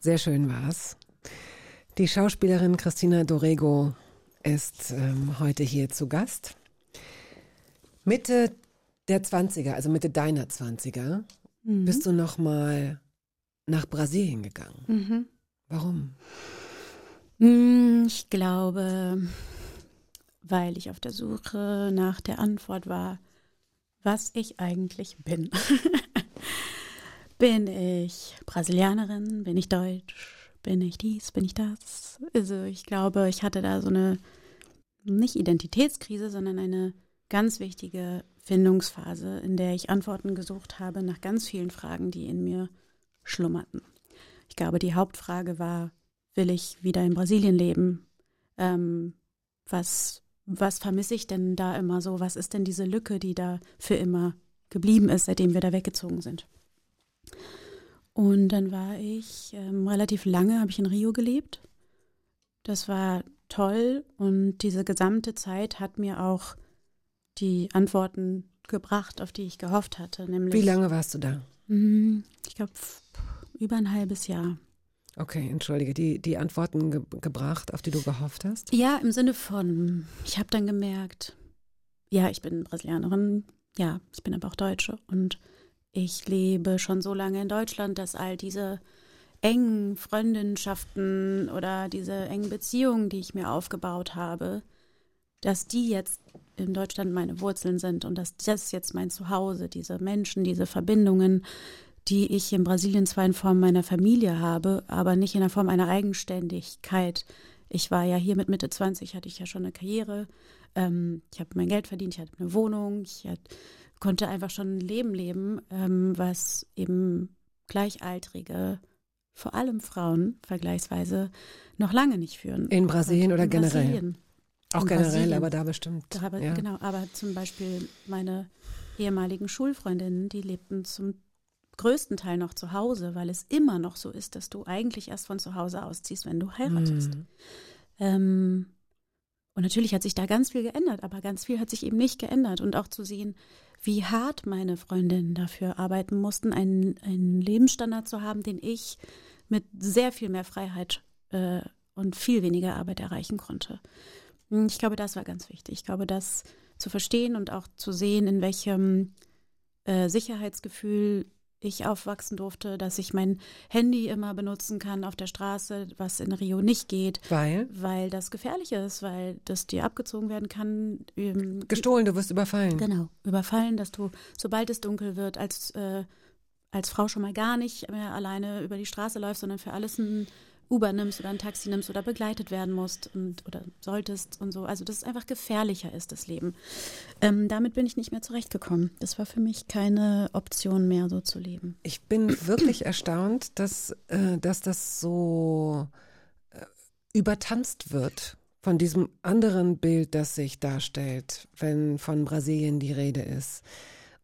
Sehr schön war's. Die Schauspielerin Christina Dorego ist ähm, heute hier zu Gast. Mitte der 20er, also Mitte deiner 20er, bist du noch mal nach Brasilien gegangen. Mhm. Warum? Mm, Ich glaube, weil ich auf der Suche nach der Antwort war, was ich eigentlich bin. bin ich Brasilianerin? Bin ich Deutsch? Bin ich dies? Bin ich das? Also ich glaube, ich hatte da so eine nicht Identitätskrise, sondern eine ganz wichtige Findungsphase, in der ich Antworten gesucht habe nach ganz vielen Fragen, die in mir schlummerten. Ich glaube, die Hauptfrage war, will ich wieder in Brasilien leben? Ähm, was, was vermisse ich denn da immer so? Was ist denn diese Lücke, die da für immer geblieben ist, seitdem wir da weggezogen sind? Und dann war ich ähm, relativ lange, habe ich in Rio gelebt. Das war toll und diese gesamte Zeit hat mir auch die Antworten gebracht, auf die ich gehofft hatte. Nämlich, Wie lange warst du da? Mm, Ich glaube, über ein halbes Jahr. Okay, entschuldige, die, die Antworten ge gebracht, auf die du gehofft hast? Ja, im Sinne von, ich habe dann gemerkt, ja, ich bin Brasilianerin, ja, ich bin aber auch Deutsche und ich lebe schon so lange in Deutschland, dass all diese engen Freundschaften oder diese engen Beziehungen, die ich mir aufgebaut habe, dass die jetzt in Deutschland meine Wurzeln sind und dass das jetzt mein Zuhause, diese Menschen, diese Verbindungen, die ich in Brasilien zwar in Form meiner Familie habe, aber nicht in der Form einer Eigenständigkeit. Ich war ja hier mit Mitte 20, hatte ich ja schon eine Karriere. Ähm, ich habe mein Geld verdient, ich hatte eine Wohnung, ich hat, konnte einfach schon ein Leben leben, ähm, was eben Gleichaltrige, vor allem Frauen vergleichsweise, noch lange nicht führen. In Brasilien oder In generell? Brasilien. Auch In generell, Brasilien. aber da bestimmt. Da habe, ja. Genau, aber zum Beispiel meine ehemaligen Schulfreundinnen, die lebten zum größten Teil noch zu Hause, weil es immer noch so ist, dass du eigentlich erst von zu Hause ausziehst, wenn du heiratest. Hm. Ähm, und natürlich hat sich da ganz viel geändert, aber ganz viel hat sich eben nicht geändert. Und auch zu sehen, wie hart meine Freundinnen dafür arbeiten mussten, einen, einen Lebensstandard zu haben, den ich mit sehr viel mehr Freiheit äh, und viel weniger Arbeit erreichen konnte. Hm, Ich glaube, das war ganz wichtig. Ich glaube, das zu verstehen und auch zu sehen, in welchem äh, Sicherheitsgefühl ich aufwachsen durfte, dass ich mein Handy immer benutzen kann auf der Straße, was in Rio nicht geht, Weil? weil das gefährlich ist, weil das dir abgezogen werden kann. Ähm, Gestohlen, du wirst überfallen. Genau, überfallen, dass du, sobald es dunkel wird, als, äh, als Frau schon mal gar nicht mehr alleine über die Straße läufst, sondern für alles ein Uber nimmst oder ein Taxi nimmst oder begleitet werden musst und oder solltest und so. Also dass es einfach gefährlicher ist, das Leben. Ähm, damit bin ich nicht mehr zurechtgekommen. Das war für mich keine Option mehr, so zu leben. Ich bin wirklich erstaunt, dass, äh, dass das so äh, übertanzt wird von diesem anderen Bild, das sich darstellt, wenn von Brasilien die Rede ist.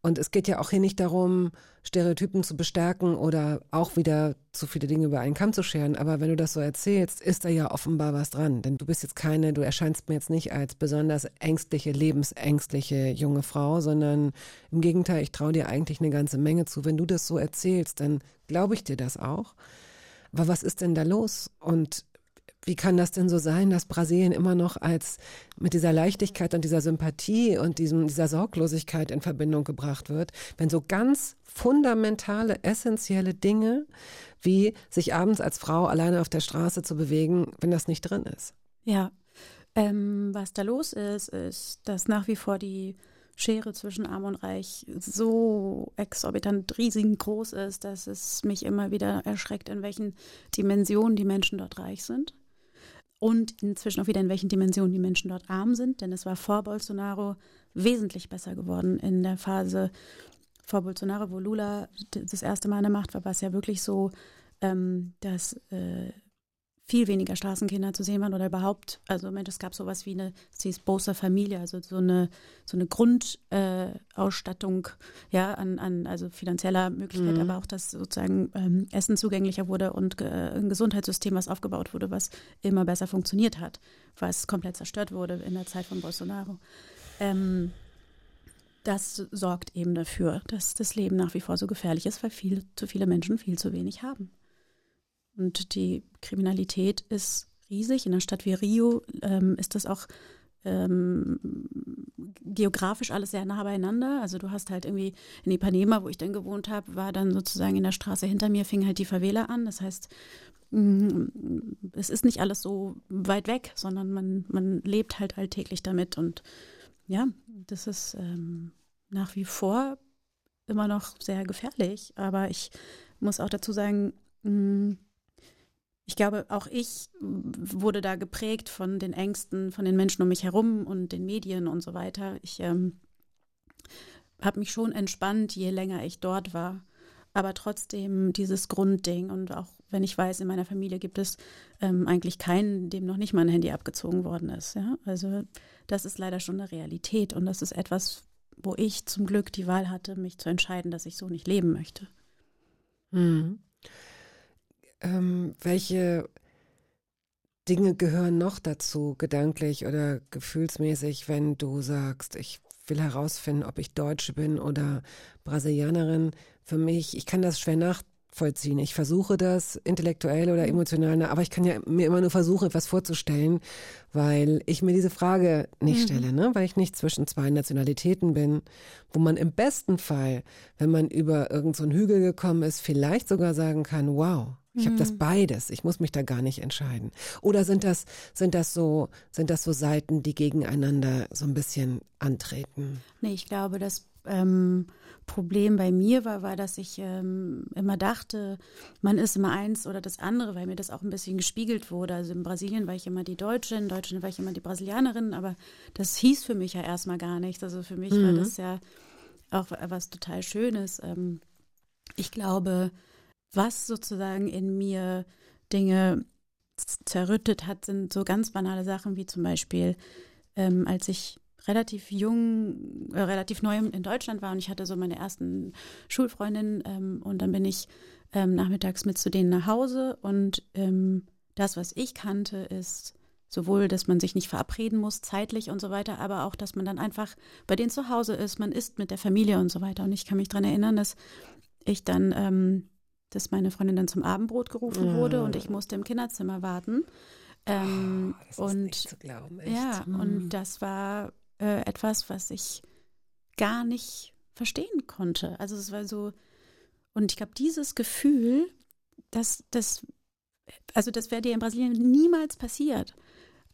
Und es geht ja auch hier nicht darum, Stereotypen zu bestärken oder auch wieder zu viele Dinge über einen Kamm zu scheren. Aber wenn du das so erzählst, ist da ja offenbar was dran. Denn du bist jetzt keine, du erscheinst mir jetzt nicht als besonders ängstliche, lebensängstliche junge Frau, sondern im Gegenteil, ich traue dir eigentlich eine ganze Menge zu. Wenn du das so erzählst, dann glaube ich dir das auch. Aber was ist denn da los? Und wie kann das denn so sein, dass Brasilien immer noch als mit dieser Leichtigkeit und dieser Sympathie und diesem, dieser Sorglosigkeit in Verbindung gebracht wird, wenn so ganz fundamentale, essentielle Dinge wie sich abends als Frau alleine auf der Straße zu bewegen, wenn das nicht drin ist? Ja, ähm, was da los ist, ist, dass nach wie vor die Schere zwischen Arm und Reich so exorbitant riesengroß ist, dass es mich immer wieder erschreckt, in welchen Dimensionen die Menschen dort reich sind. Und inzwischen auch wieder in welchen Dimensionen die Menschen dort arm sind, denn es war vor Bolsonaro wesentlich besser geworden in der Phase vor Bolsonaro, wo Lula das erste Mal an der Macht war, war es ja wirklich so, ähm, dass äh, viel weniger Straßenkinder zu sehen waren oder überhaupt, also Mensch, es gab sowas wie eine, sie ist Bosa Familie, also so eine so eine Grundausstattung, äh, ja, an, an also finanzieller Möglichkeit, Mhm. aber auch, dass sozusagen ähm, Essen zugänglicher wurde und äh, ein Gesundheitssystem, was aufgebaut wurde, was immer besser funktioniert hat, was komplett zerstört wurde in der Zeit von Bolsonaro. Ähm, das sorgt eben dafür, dass das Leben nach wie vor so gefährlich ist, weil viel zu viele Menschen viel zu wenig haben. Und die Kriminalität ist riesig. In einer Stadt wie Rio ähm, ist das auch ähm, geografisch alles sehr nah beieinander. Also du hast halt irgendwie in Ipanema, wo ich dann gewohnt habe, war dann sozusagen in der Straße hinter mir fing halt die Favela an. Das heißt, mh, es ist nicht alles so weit weg, sondern man, man lebt halt alltäglich damit. Und ja, das ist ähm, nach wie vor immer noch sehr gefährlich. Aber ich muss auch dazu sagen, mh, ich glaube, auch ich wurde da geprägt von den Ängsten von den Menschen um mich herum und den Medien und so weiter. Ich ähm, habe mich schon entspannt, je länger ich dort war. Aber trotzdem dieses Grundding und auch wenn ich weiß, in meiner Familie gibt es ähm, eigentlich keinen, dem noch nicht mal ein Handy abgezogen worden ist. Ja? Also das ist leider schon eine Realität und das ist etwas, wo ich zum Glück die Wahl hatte, mich zu entscheiden, dass ich so nicht leben möchte. Mhm. Ähm, welche Dinge gehören noch dazu, gedanklich oder gefühlsmäßig, wenn du sagst, ich will herausfinden, ob ich Deutsche bin oder Brasilianerin? Für mich, ich kann das schwer nachvollziehen. Ich versuche das intellektuell oder emotional, aber ich kann ja mir immer nur versuchen, etwas vorzustellen, weil ich mir diese Frage nicht Mhm. stelle, ne? weil ich nicht zwischen zwei Nationalitäten bin, wo man im besten Fall, wenn man über irgendeinen so Hügel gekommen ist, vielleicht sogar sagen kann, wow, ich habe das Mhm. beides. Ich muss mich da gar nicht entscheiden. Oder sind das sind das so sind das so Seiten, die gegeneinander so ein bisschen antreten? Nee, ich glaube, das ähm, Problem bei mir war, war, dass ich ähm, immer dachte, man ist immer eins oder das andere, weil mir das auch ein bisschen gespiegelt wurde. Also in Brasilien war ich immer die Deutsche, in Deutschland war ich immer die Brasilianerin, aber das hieß für mich ja erstmal gar nichts. Also für mich war Mhm. das ja auch was total Schönes. Ähm, ich glaube, was sozusagen in mir Dinge zerrüttet hat, sind so ganz banale Sachen wie zum Beispiel, ähm, als ich relativ jung, äh, relativ neu in Deutschland war und ich hatte so meine ersten Schulfreundinnen ähm, und dann bin ich ähm, nachmittags mit zu denen nach Hause und ähm, das, was ich kannte, ist sowohl, dass man sich nicht verabreden muss, zeitlich und so weiter, aber auch, dass man dann einfach bei denen zu Hause ist, man isst mit der Familie und so weiter. Und ich kann mich dran erinnern, dass ich dann, ähm, dass meine Freundin dann zum Abendbrot gerufen wurde und ich musste im Kinderzimmer warten. Ähm, das ist und nicht zu glauben, echt. ja, Hm. und das war äh, etwas, was ich gar nicht verstehen konnte. Also es war so, und ich glaube, dieses Gefühl, dass das, also das wäre dir in Brasilien niemals passiert,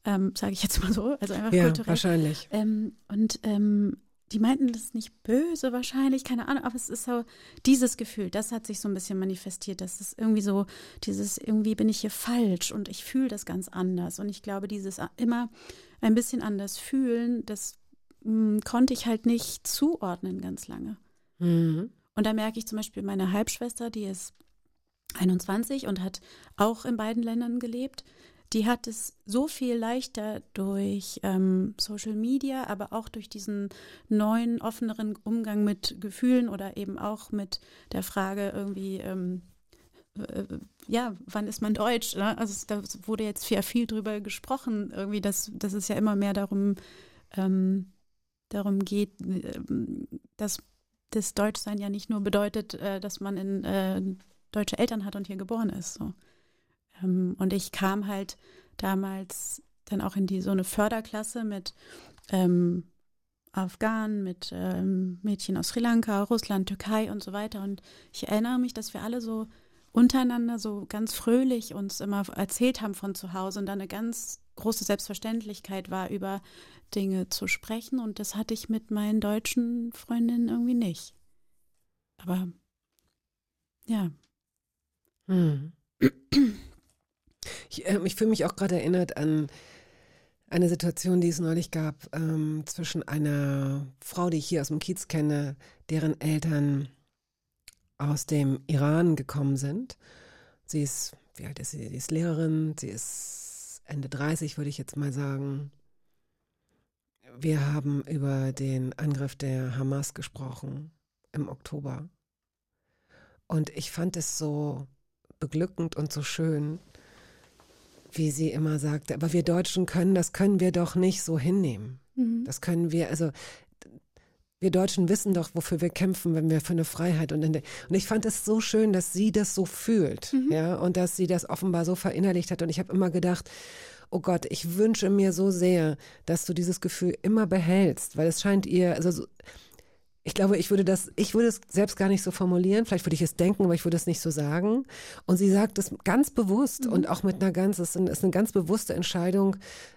ähm, sage ich jetzt mal so, also einfach Ja, kulturell. wahrscheinlich. Ähm, und ähm, die meinten das nicht böse wahrscheinlich, keine Ahnung, aber es ist so dieses Gefühl, das hat sich so ein bisschen manifestiert, dass es irgendwie so dieses irgendwie bin ich hier falsch und ich fühle das ganz anders und ich glaube, dieses immer ein bisschen anders fühlen, das mh, konnte ich halt nicht zuordnen ganz lange. Mhm. Und da merke ich zum Beispiel meine Halbschwester, die ist 21 und hat auch in beiden Ländern gelebt. Die hat es so viel leichter durch ähm, Social Media, aber auch durch diesen neuen, offeneren Umgang mit Gefühlen oder eben auch mit der Frage irgendwie, ähm, äh, ja, wann ist man Deutsch? Ne? Also da wurde jetzt viel, viel drüber gesprochen, irgendwie, dass, dass es ja immer mehr darum, ähm, darum geht, äh, dass das Deutschsein ja nicht nur bedeutet, äh, dass man in äh, deutsche Eltern hat und hier geboren ist. So. Ähm, und ich kam halt damals dann auch in die so eine Förderklasse mit ähm, Afghanen, mit ähm, Mädchen aus Sri Lanka, Russland, Türkei und so weiter. Und ich erinnere mich, dass wir alle so untereinander so ganz fröhlich uns immer erzählt haben von zu Hause und dann eine ganz große Selbstverständlichkeit war, über Dinge zu sprechen. Und das hatte ich mit meinen deutschen Freundinnen irgendwie nicht. Aber ja. Hm. Ich, äh, ich fühle mich auch gerade erinnert an eine Situation, die es neulich gab ähm, zwischen einer Frau, die ich hier aus dem Kiez kenne, deren Eltern aus dem Iran gekommen sind. Sie ist, wie alt ist sie? Sie ist Lehrerin, sie ist Ende 30, würde ich jetzt mal sagen. Wir haben über den Angriff der Hamas gesprochen im Oktober. Und ich fand es so beglückend und so schön, wie sie immer sagte, aber wir Deutschen können, das können wir doch nicht so hinnehmen. Mhm. Das können wir, also wir Deutschen wissen doch, wofür wir kämpfen, wenn wir für eine Freiheit und und ich fand es so schön, dass sie das so fühlt, Mhm. ja, und dass sie das offenbar so verinnerlicht hat und ich habe immer gedacht, oh Gott, ich wünsche mir so sehr, dass du dieses Gefühl immer behältst, weil es scheint ihr, also so, ich glaube, ich würde das, ich würde es selbst gar nicht so formulieren. Vielleicht würde ich es denken, aber ich würde es nicht so sagen. Und sie sagt es ganz bewusst und auch mit einer ganz, es ist eine- ist eine ganz bewusste Entscheidung,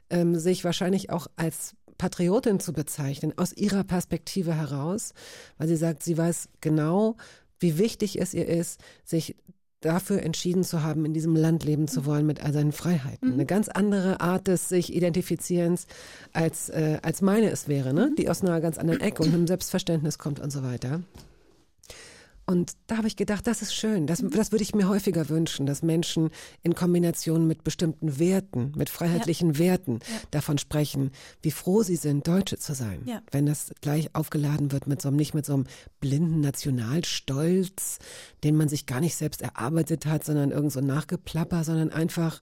ähm, sich wahrscheinlich auch als Patriotin zu bezeichnen, aus ihrer Perspektive heraus, weil sie sagt, sie weiß genau, wie wichtig es ihr ist, sich dafür entschieden zu haben, in diesem Land leben zu wollen mit all seinen Freiheiten. Eine ganz andere Art des sich Identifizierens, als, äh, als meine es wäre, ne? die aus einer ganz anderen Ecke und einem Selbstverständnis kommt und so weiter. Und da habe ich gedacht, das ist schön. Das, das würde ich mir häufiger wünschen, dass Menschen in Kombination mit bestimmten Werten, mit freiheitlichen Werten davon sprechen, wie froh sie sind, Deutsche zu sein. Ja. Wenn das gleich aufgeladen wird mit so einem, nicht mit so einem blinden Nationalstolz, den man sich gar nicht selbst erarbeitet hat, sondern irgend so Nachgeplapper, sondern einfach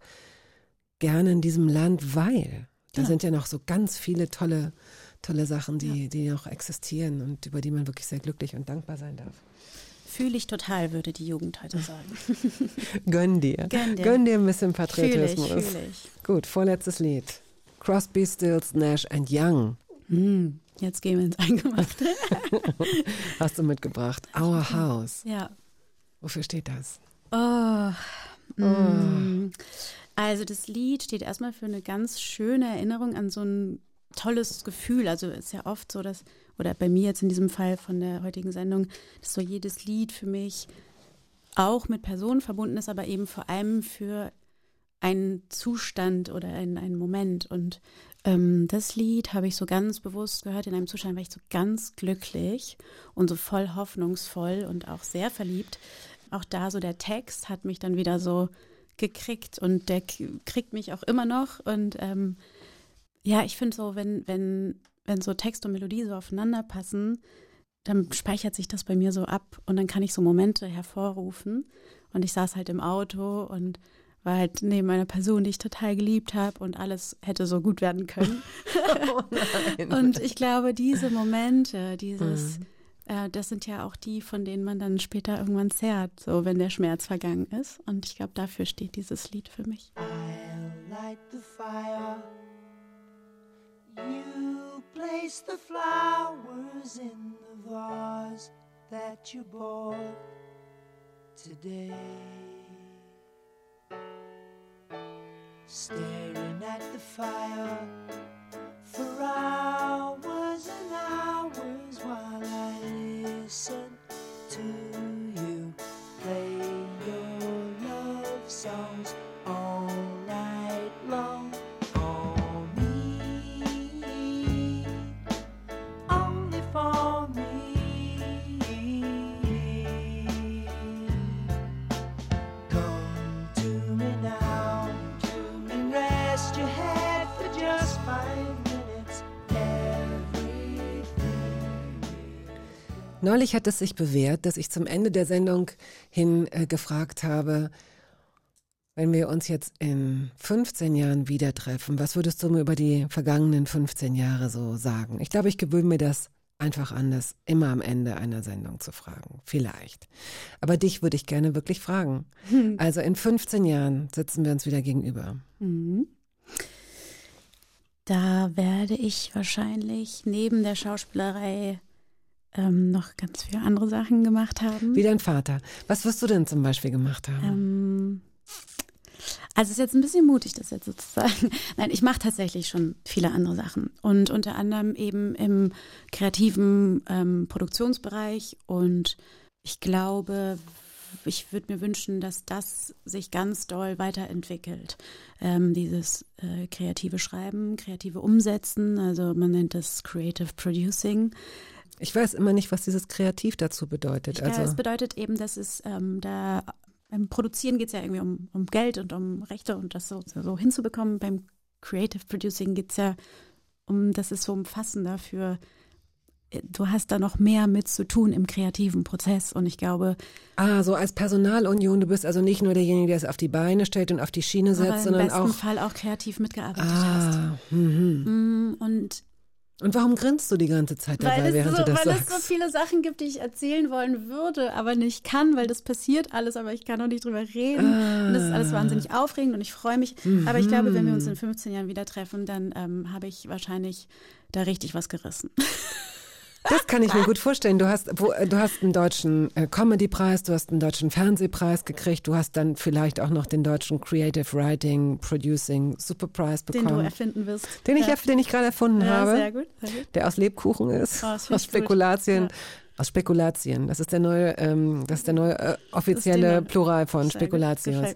gerne in diesem Land, weil da Ja. sind ja noch so ganz viele tolle, tolle Sachen, die, die noch existieren und über die man wirklich sehr glücklich und dankbar sein darf. Fühle ich total, würde die Jugend heute sagen. Gönn dir. Gönn dir. Gönn dir ein bisschen Fühle ich, Patriotismus. fühle ich. Gut, vorletztes Lied. Crosby, Stills, Nash and Young Hm, jetzt gehen wir ins Eingemachte. hast du mitgebracht. Our House. ja. Wofür steht das? Oh. Mm. Also das Lied steht erstmal für eine ganz schöne Erinnerung an so ein tolles Gefühl. Also es ist ja oft so, dass, oder bei mir jetzt in diesem Fall von der heutigen Sendung, dass so jedes Lied für mich auch mit Personen verbunden ist, aber eben vor allem für einen Zustand oder einen, einen Moment. Und ähm, das Lied habe ich so ganz bewusst gehört in einem Zustand, war ich so ganz glücklich und so voll hoffnungsvoll und auch sehr verliebt. Auch da so der Text hat mich dann wieder so gekriegt und der kriegt mich auch immer noch. Und ähm, ja, ich finde so, wenn, wenn, wenn so Text und Melodie so aufeinander passen, dann speichert sich das bei mir so ab und dann kann ich so Momente hervorrufen. Und ich saß halt im Auto und war halt neben einer Person, die ich total geliebt habe und alles hätte so gut werden können. und ich glaube, diese Momente, dieses, äh, das sind ja auch die, von denen man dann später irgendwann zehrt, so wenn der Schmerz vergangen ist. Und ich glaube, dafür steht dieses Lied für mich. I'll light the fire. You place the flowers in the vase that you bought today. Staring at the fire for hours hours Neulich hat es sich bewährt, dass ich zum Ende der Sendung hin äh, gefragt habe, wenn wir uns jetzt in 15 Jahren wieder treffen, was würdest du mir über die vergangenen 15 Jahre so sagen? Ich glaube, ich gewöhne mir das einfach an, das immer am Ende einer Sendung zu fragen. Vielleicht. Aber dich würde ich gerne wirklich fragen. Hm. Also in 15 Jahren sitzen wir uns wieder gegenüber. Mhm. Da werde ich wahrscheinlich neben der Schauspielerei ähm, noch ganz viele andere Sachen gemacht haben. Wie dein Vater. Was wirst du denn zum Beispiel gemacht haben? Ähm, also es ist jetzt ein bisschen mutig, das jetzt sozusagen. Nein, ich mache tatsächlich schon viele andere Sachen. Und unter anderem eben im kreativen ähm, Produktionsbereich. Und ich glaube, ich würde mir wünschen, dass das sich ganz doll weiterentwickelt. Ähm, dieses äh, kreative Schreiben, kreative Umsetzen, also man nennt das Creative Producing. Ich weiß immer nicht, was dieses Kreativ dazu bedeutet. Ja, Also es bedeutet eben, dass es ähm, da beim Produzieren geht es ja irgendwie um, um Geld und um Rechte und das so, so hinzubekommen. Beim Creative Producing geht es ja um, das ist so umfassender für, äh, du hast da noch mehr mit zu tun im kreativen Prozess und ich glaube, ah, so als Personalunion, du bist also nicht nur derjenige, der es auf die Beine stellt und auf die Schiene setzt, im sondern besten auch. Fall auch kreativ mitgearbeitet hast. Ah, mhm. Mm, Und Und warum grinst du die ganze Zeit dabei, weil, es während so, du das weil sagst? es so viele Sachen gibt, die ich erzählen wollen würde, aber nicht kann, weil das passiert alles, aber ich kann noch nicht drüber reden. Und das ist alles wahnsinnig aufregend und ich freue mich. Aber ich glaube, wenn wir uns in 15 Jahren wieder treffen, dann ähm, habe ich wahrscheinlich da richtig was gerissen. Das kann ich mir gut vorstellen. Du hast, wo, äh, du hast einen deutschen äh, Comedy-Preis, du hast einen deutschen Fernsehpreis gekriegt, du hast dann vielleicht auch noch den deutschen Creative Writing, Producing Superpreis Den bekommen. du erfinden wirst. Den ich, ja. erf- den ich gerade erfunden Ja, habe. sehr gut, sehr gut. Der aus Lebkuchen ist. Oh, aus ich gut. Spekulatien. Ja. Aus Spekulatien. Das ist der neue, ähm, das ist der neue äh, offizielle Plural von Spekulatius.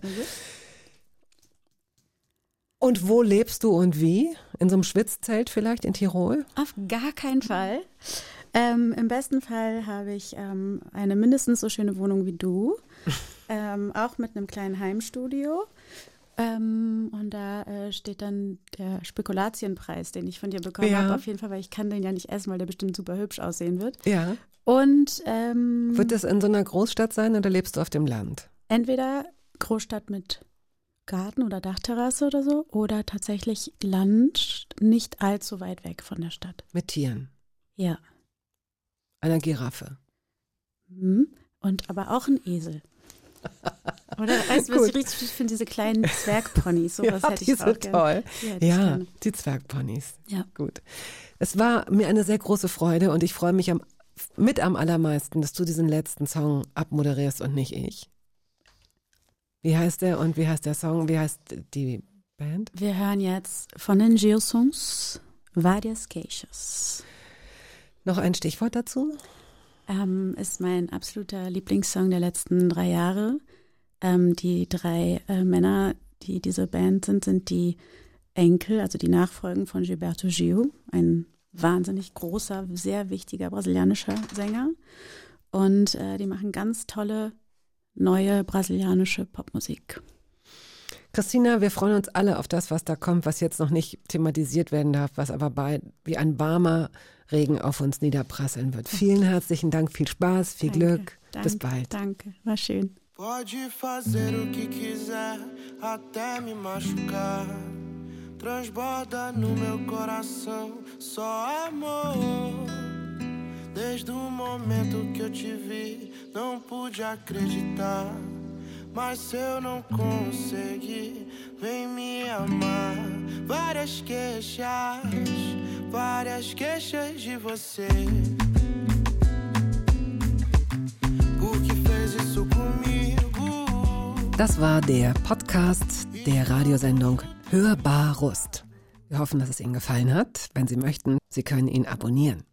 Und wo lebst du und wie? In so einem Schwitzzelt vielleicht in Tirol? Auf gar keinen Fall. Ähm, Im besten Fall habe ich ähm, eine mindestens so schöne Wohnung wie du, ähm, auch mit einem kleinen Heimstudio. Ähm, und da äh, steht dann der Spekulatienpreis, den ich von dir bekommen Ja. habe, auf jeden Fall, weil ich kann den ja nicht essen, weil der bestimmt super hübsch aussehen wird. Ja. Und ähm, Wird es in so einer Großstadt sein oder lebst du auf dem Land? entweder Großstadt mit Garten oder Dachterrasse oder so, oder tatsächlich Land nicht allzu weit weg von der Stadt. Mit Tieren. Ja. Einer Giraffe. Mhm. Und aber auch ein Esel. Oder weißt du, was Gut. ich richtig finde? Diese kleinen Zwergponys. Sowas ja, hätte die ich auch sind toll. Die Ja, die Zwergponys. Ja. Gut. Es war mir eine sehr große Freude und ich freue mich am, mit am allermeisten, dass du diesen letzten Song abmoderierst und nicht ich. Wie heißt der und wie heißt der Song? Wie heißt die Band? Wir hören jetzt von den Geosons Varias Queixas. Noch ein Stichwort dazu? Ähm, ist mein absoluter Lieblingssong der letzten drei Jahre. Ähm, die drei äh, Männer, die diese Band sind, sind die Enkel, also die Nachfolgen von Gilberto Gil, ein wahnsinnig großer, sehr wichtiger brasilianischer Sänger. Und äh, die machen ganz tolle neue brasilianische Popmusik. Christina, wir freuen uns alle auf das, was da kommt, was jetzt noch nicht thematisiert werden darf, was aber bald wie ein warmer Regen auf uns niederprasseln wird. Vielen herzlichen Dank, viel Spaß, viel Danke, Glück. danke, Bis bald. Danke, war schön. Pode fazer o que quiser, até me machucar. Transborda no meu coração só amor. Desde o momento que eu te vi, não pude acreditar. Mas se eu não conseguir, vem me amar. Várias queixas, várias queixas de você. Por que fez isso comigo? Das war der Podcast der Radiosendung Hörbar Rust. Wir hoffen, dass es Ihnen gefallen hat. Wenn Sie möchten, Sie können ihn abonnieren.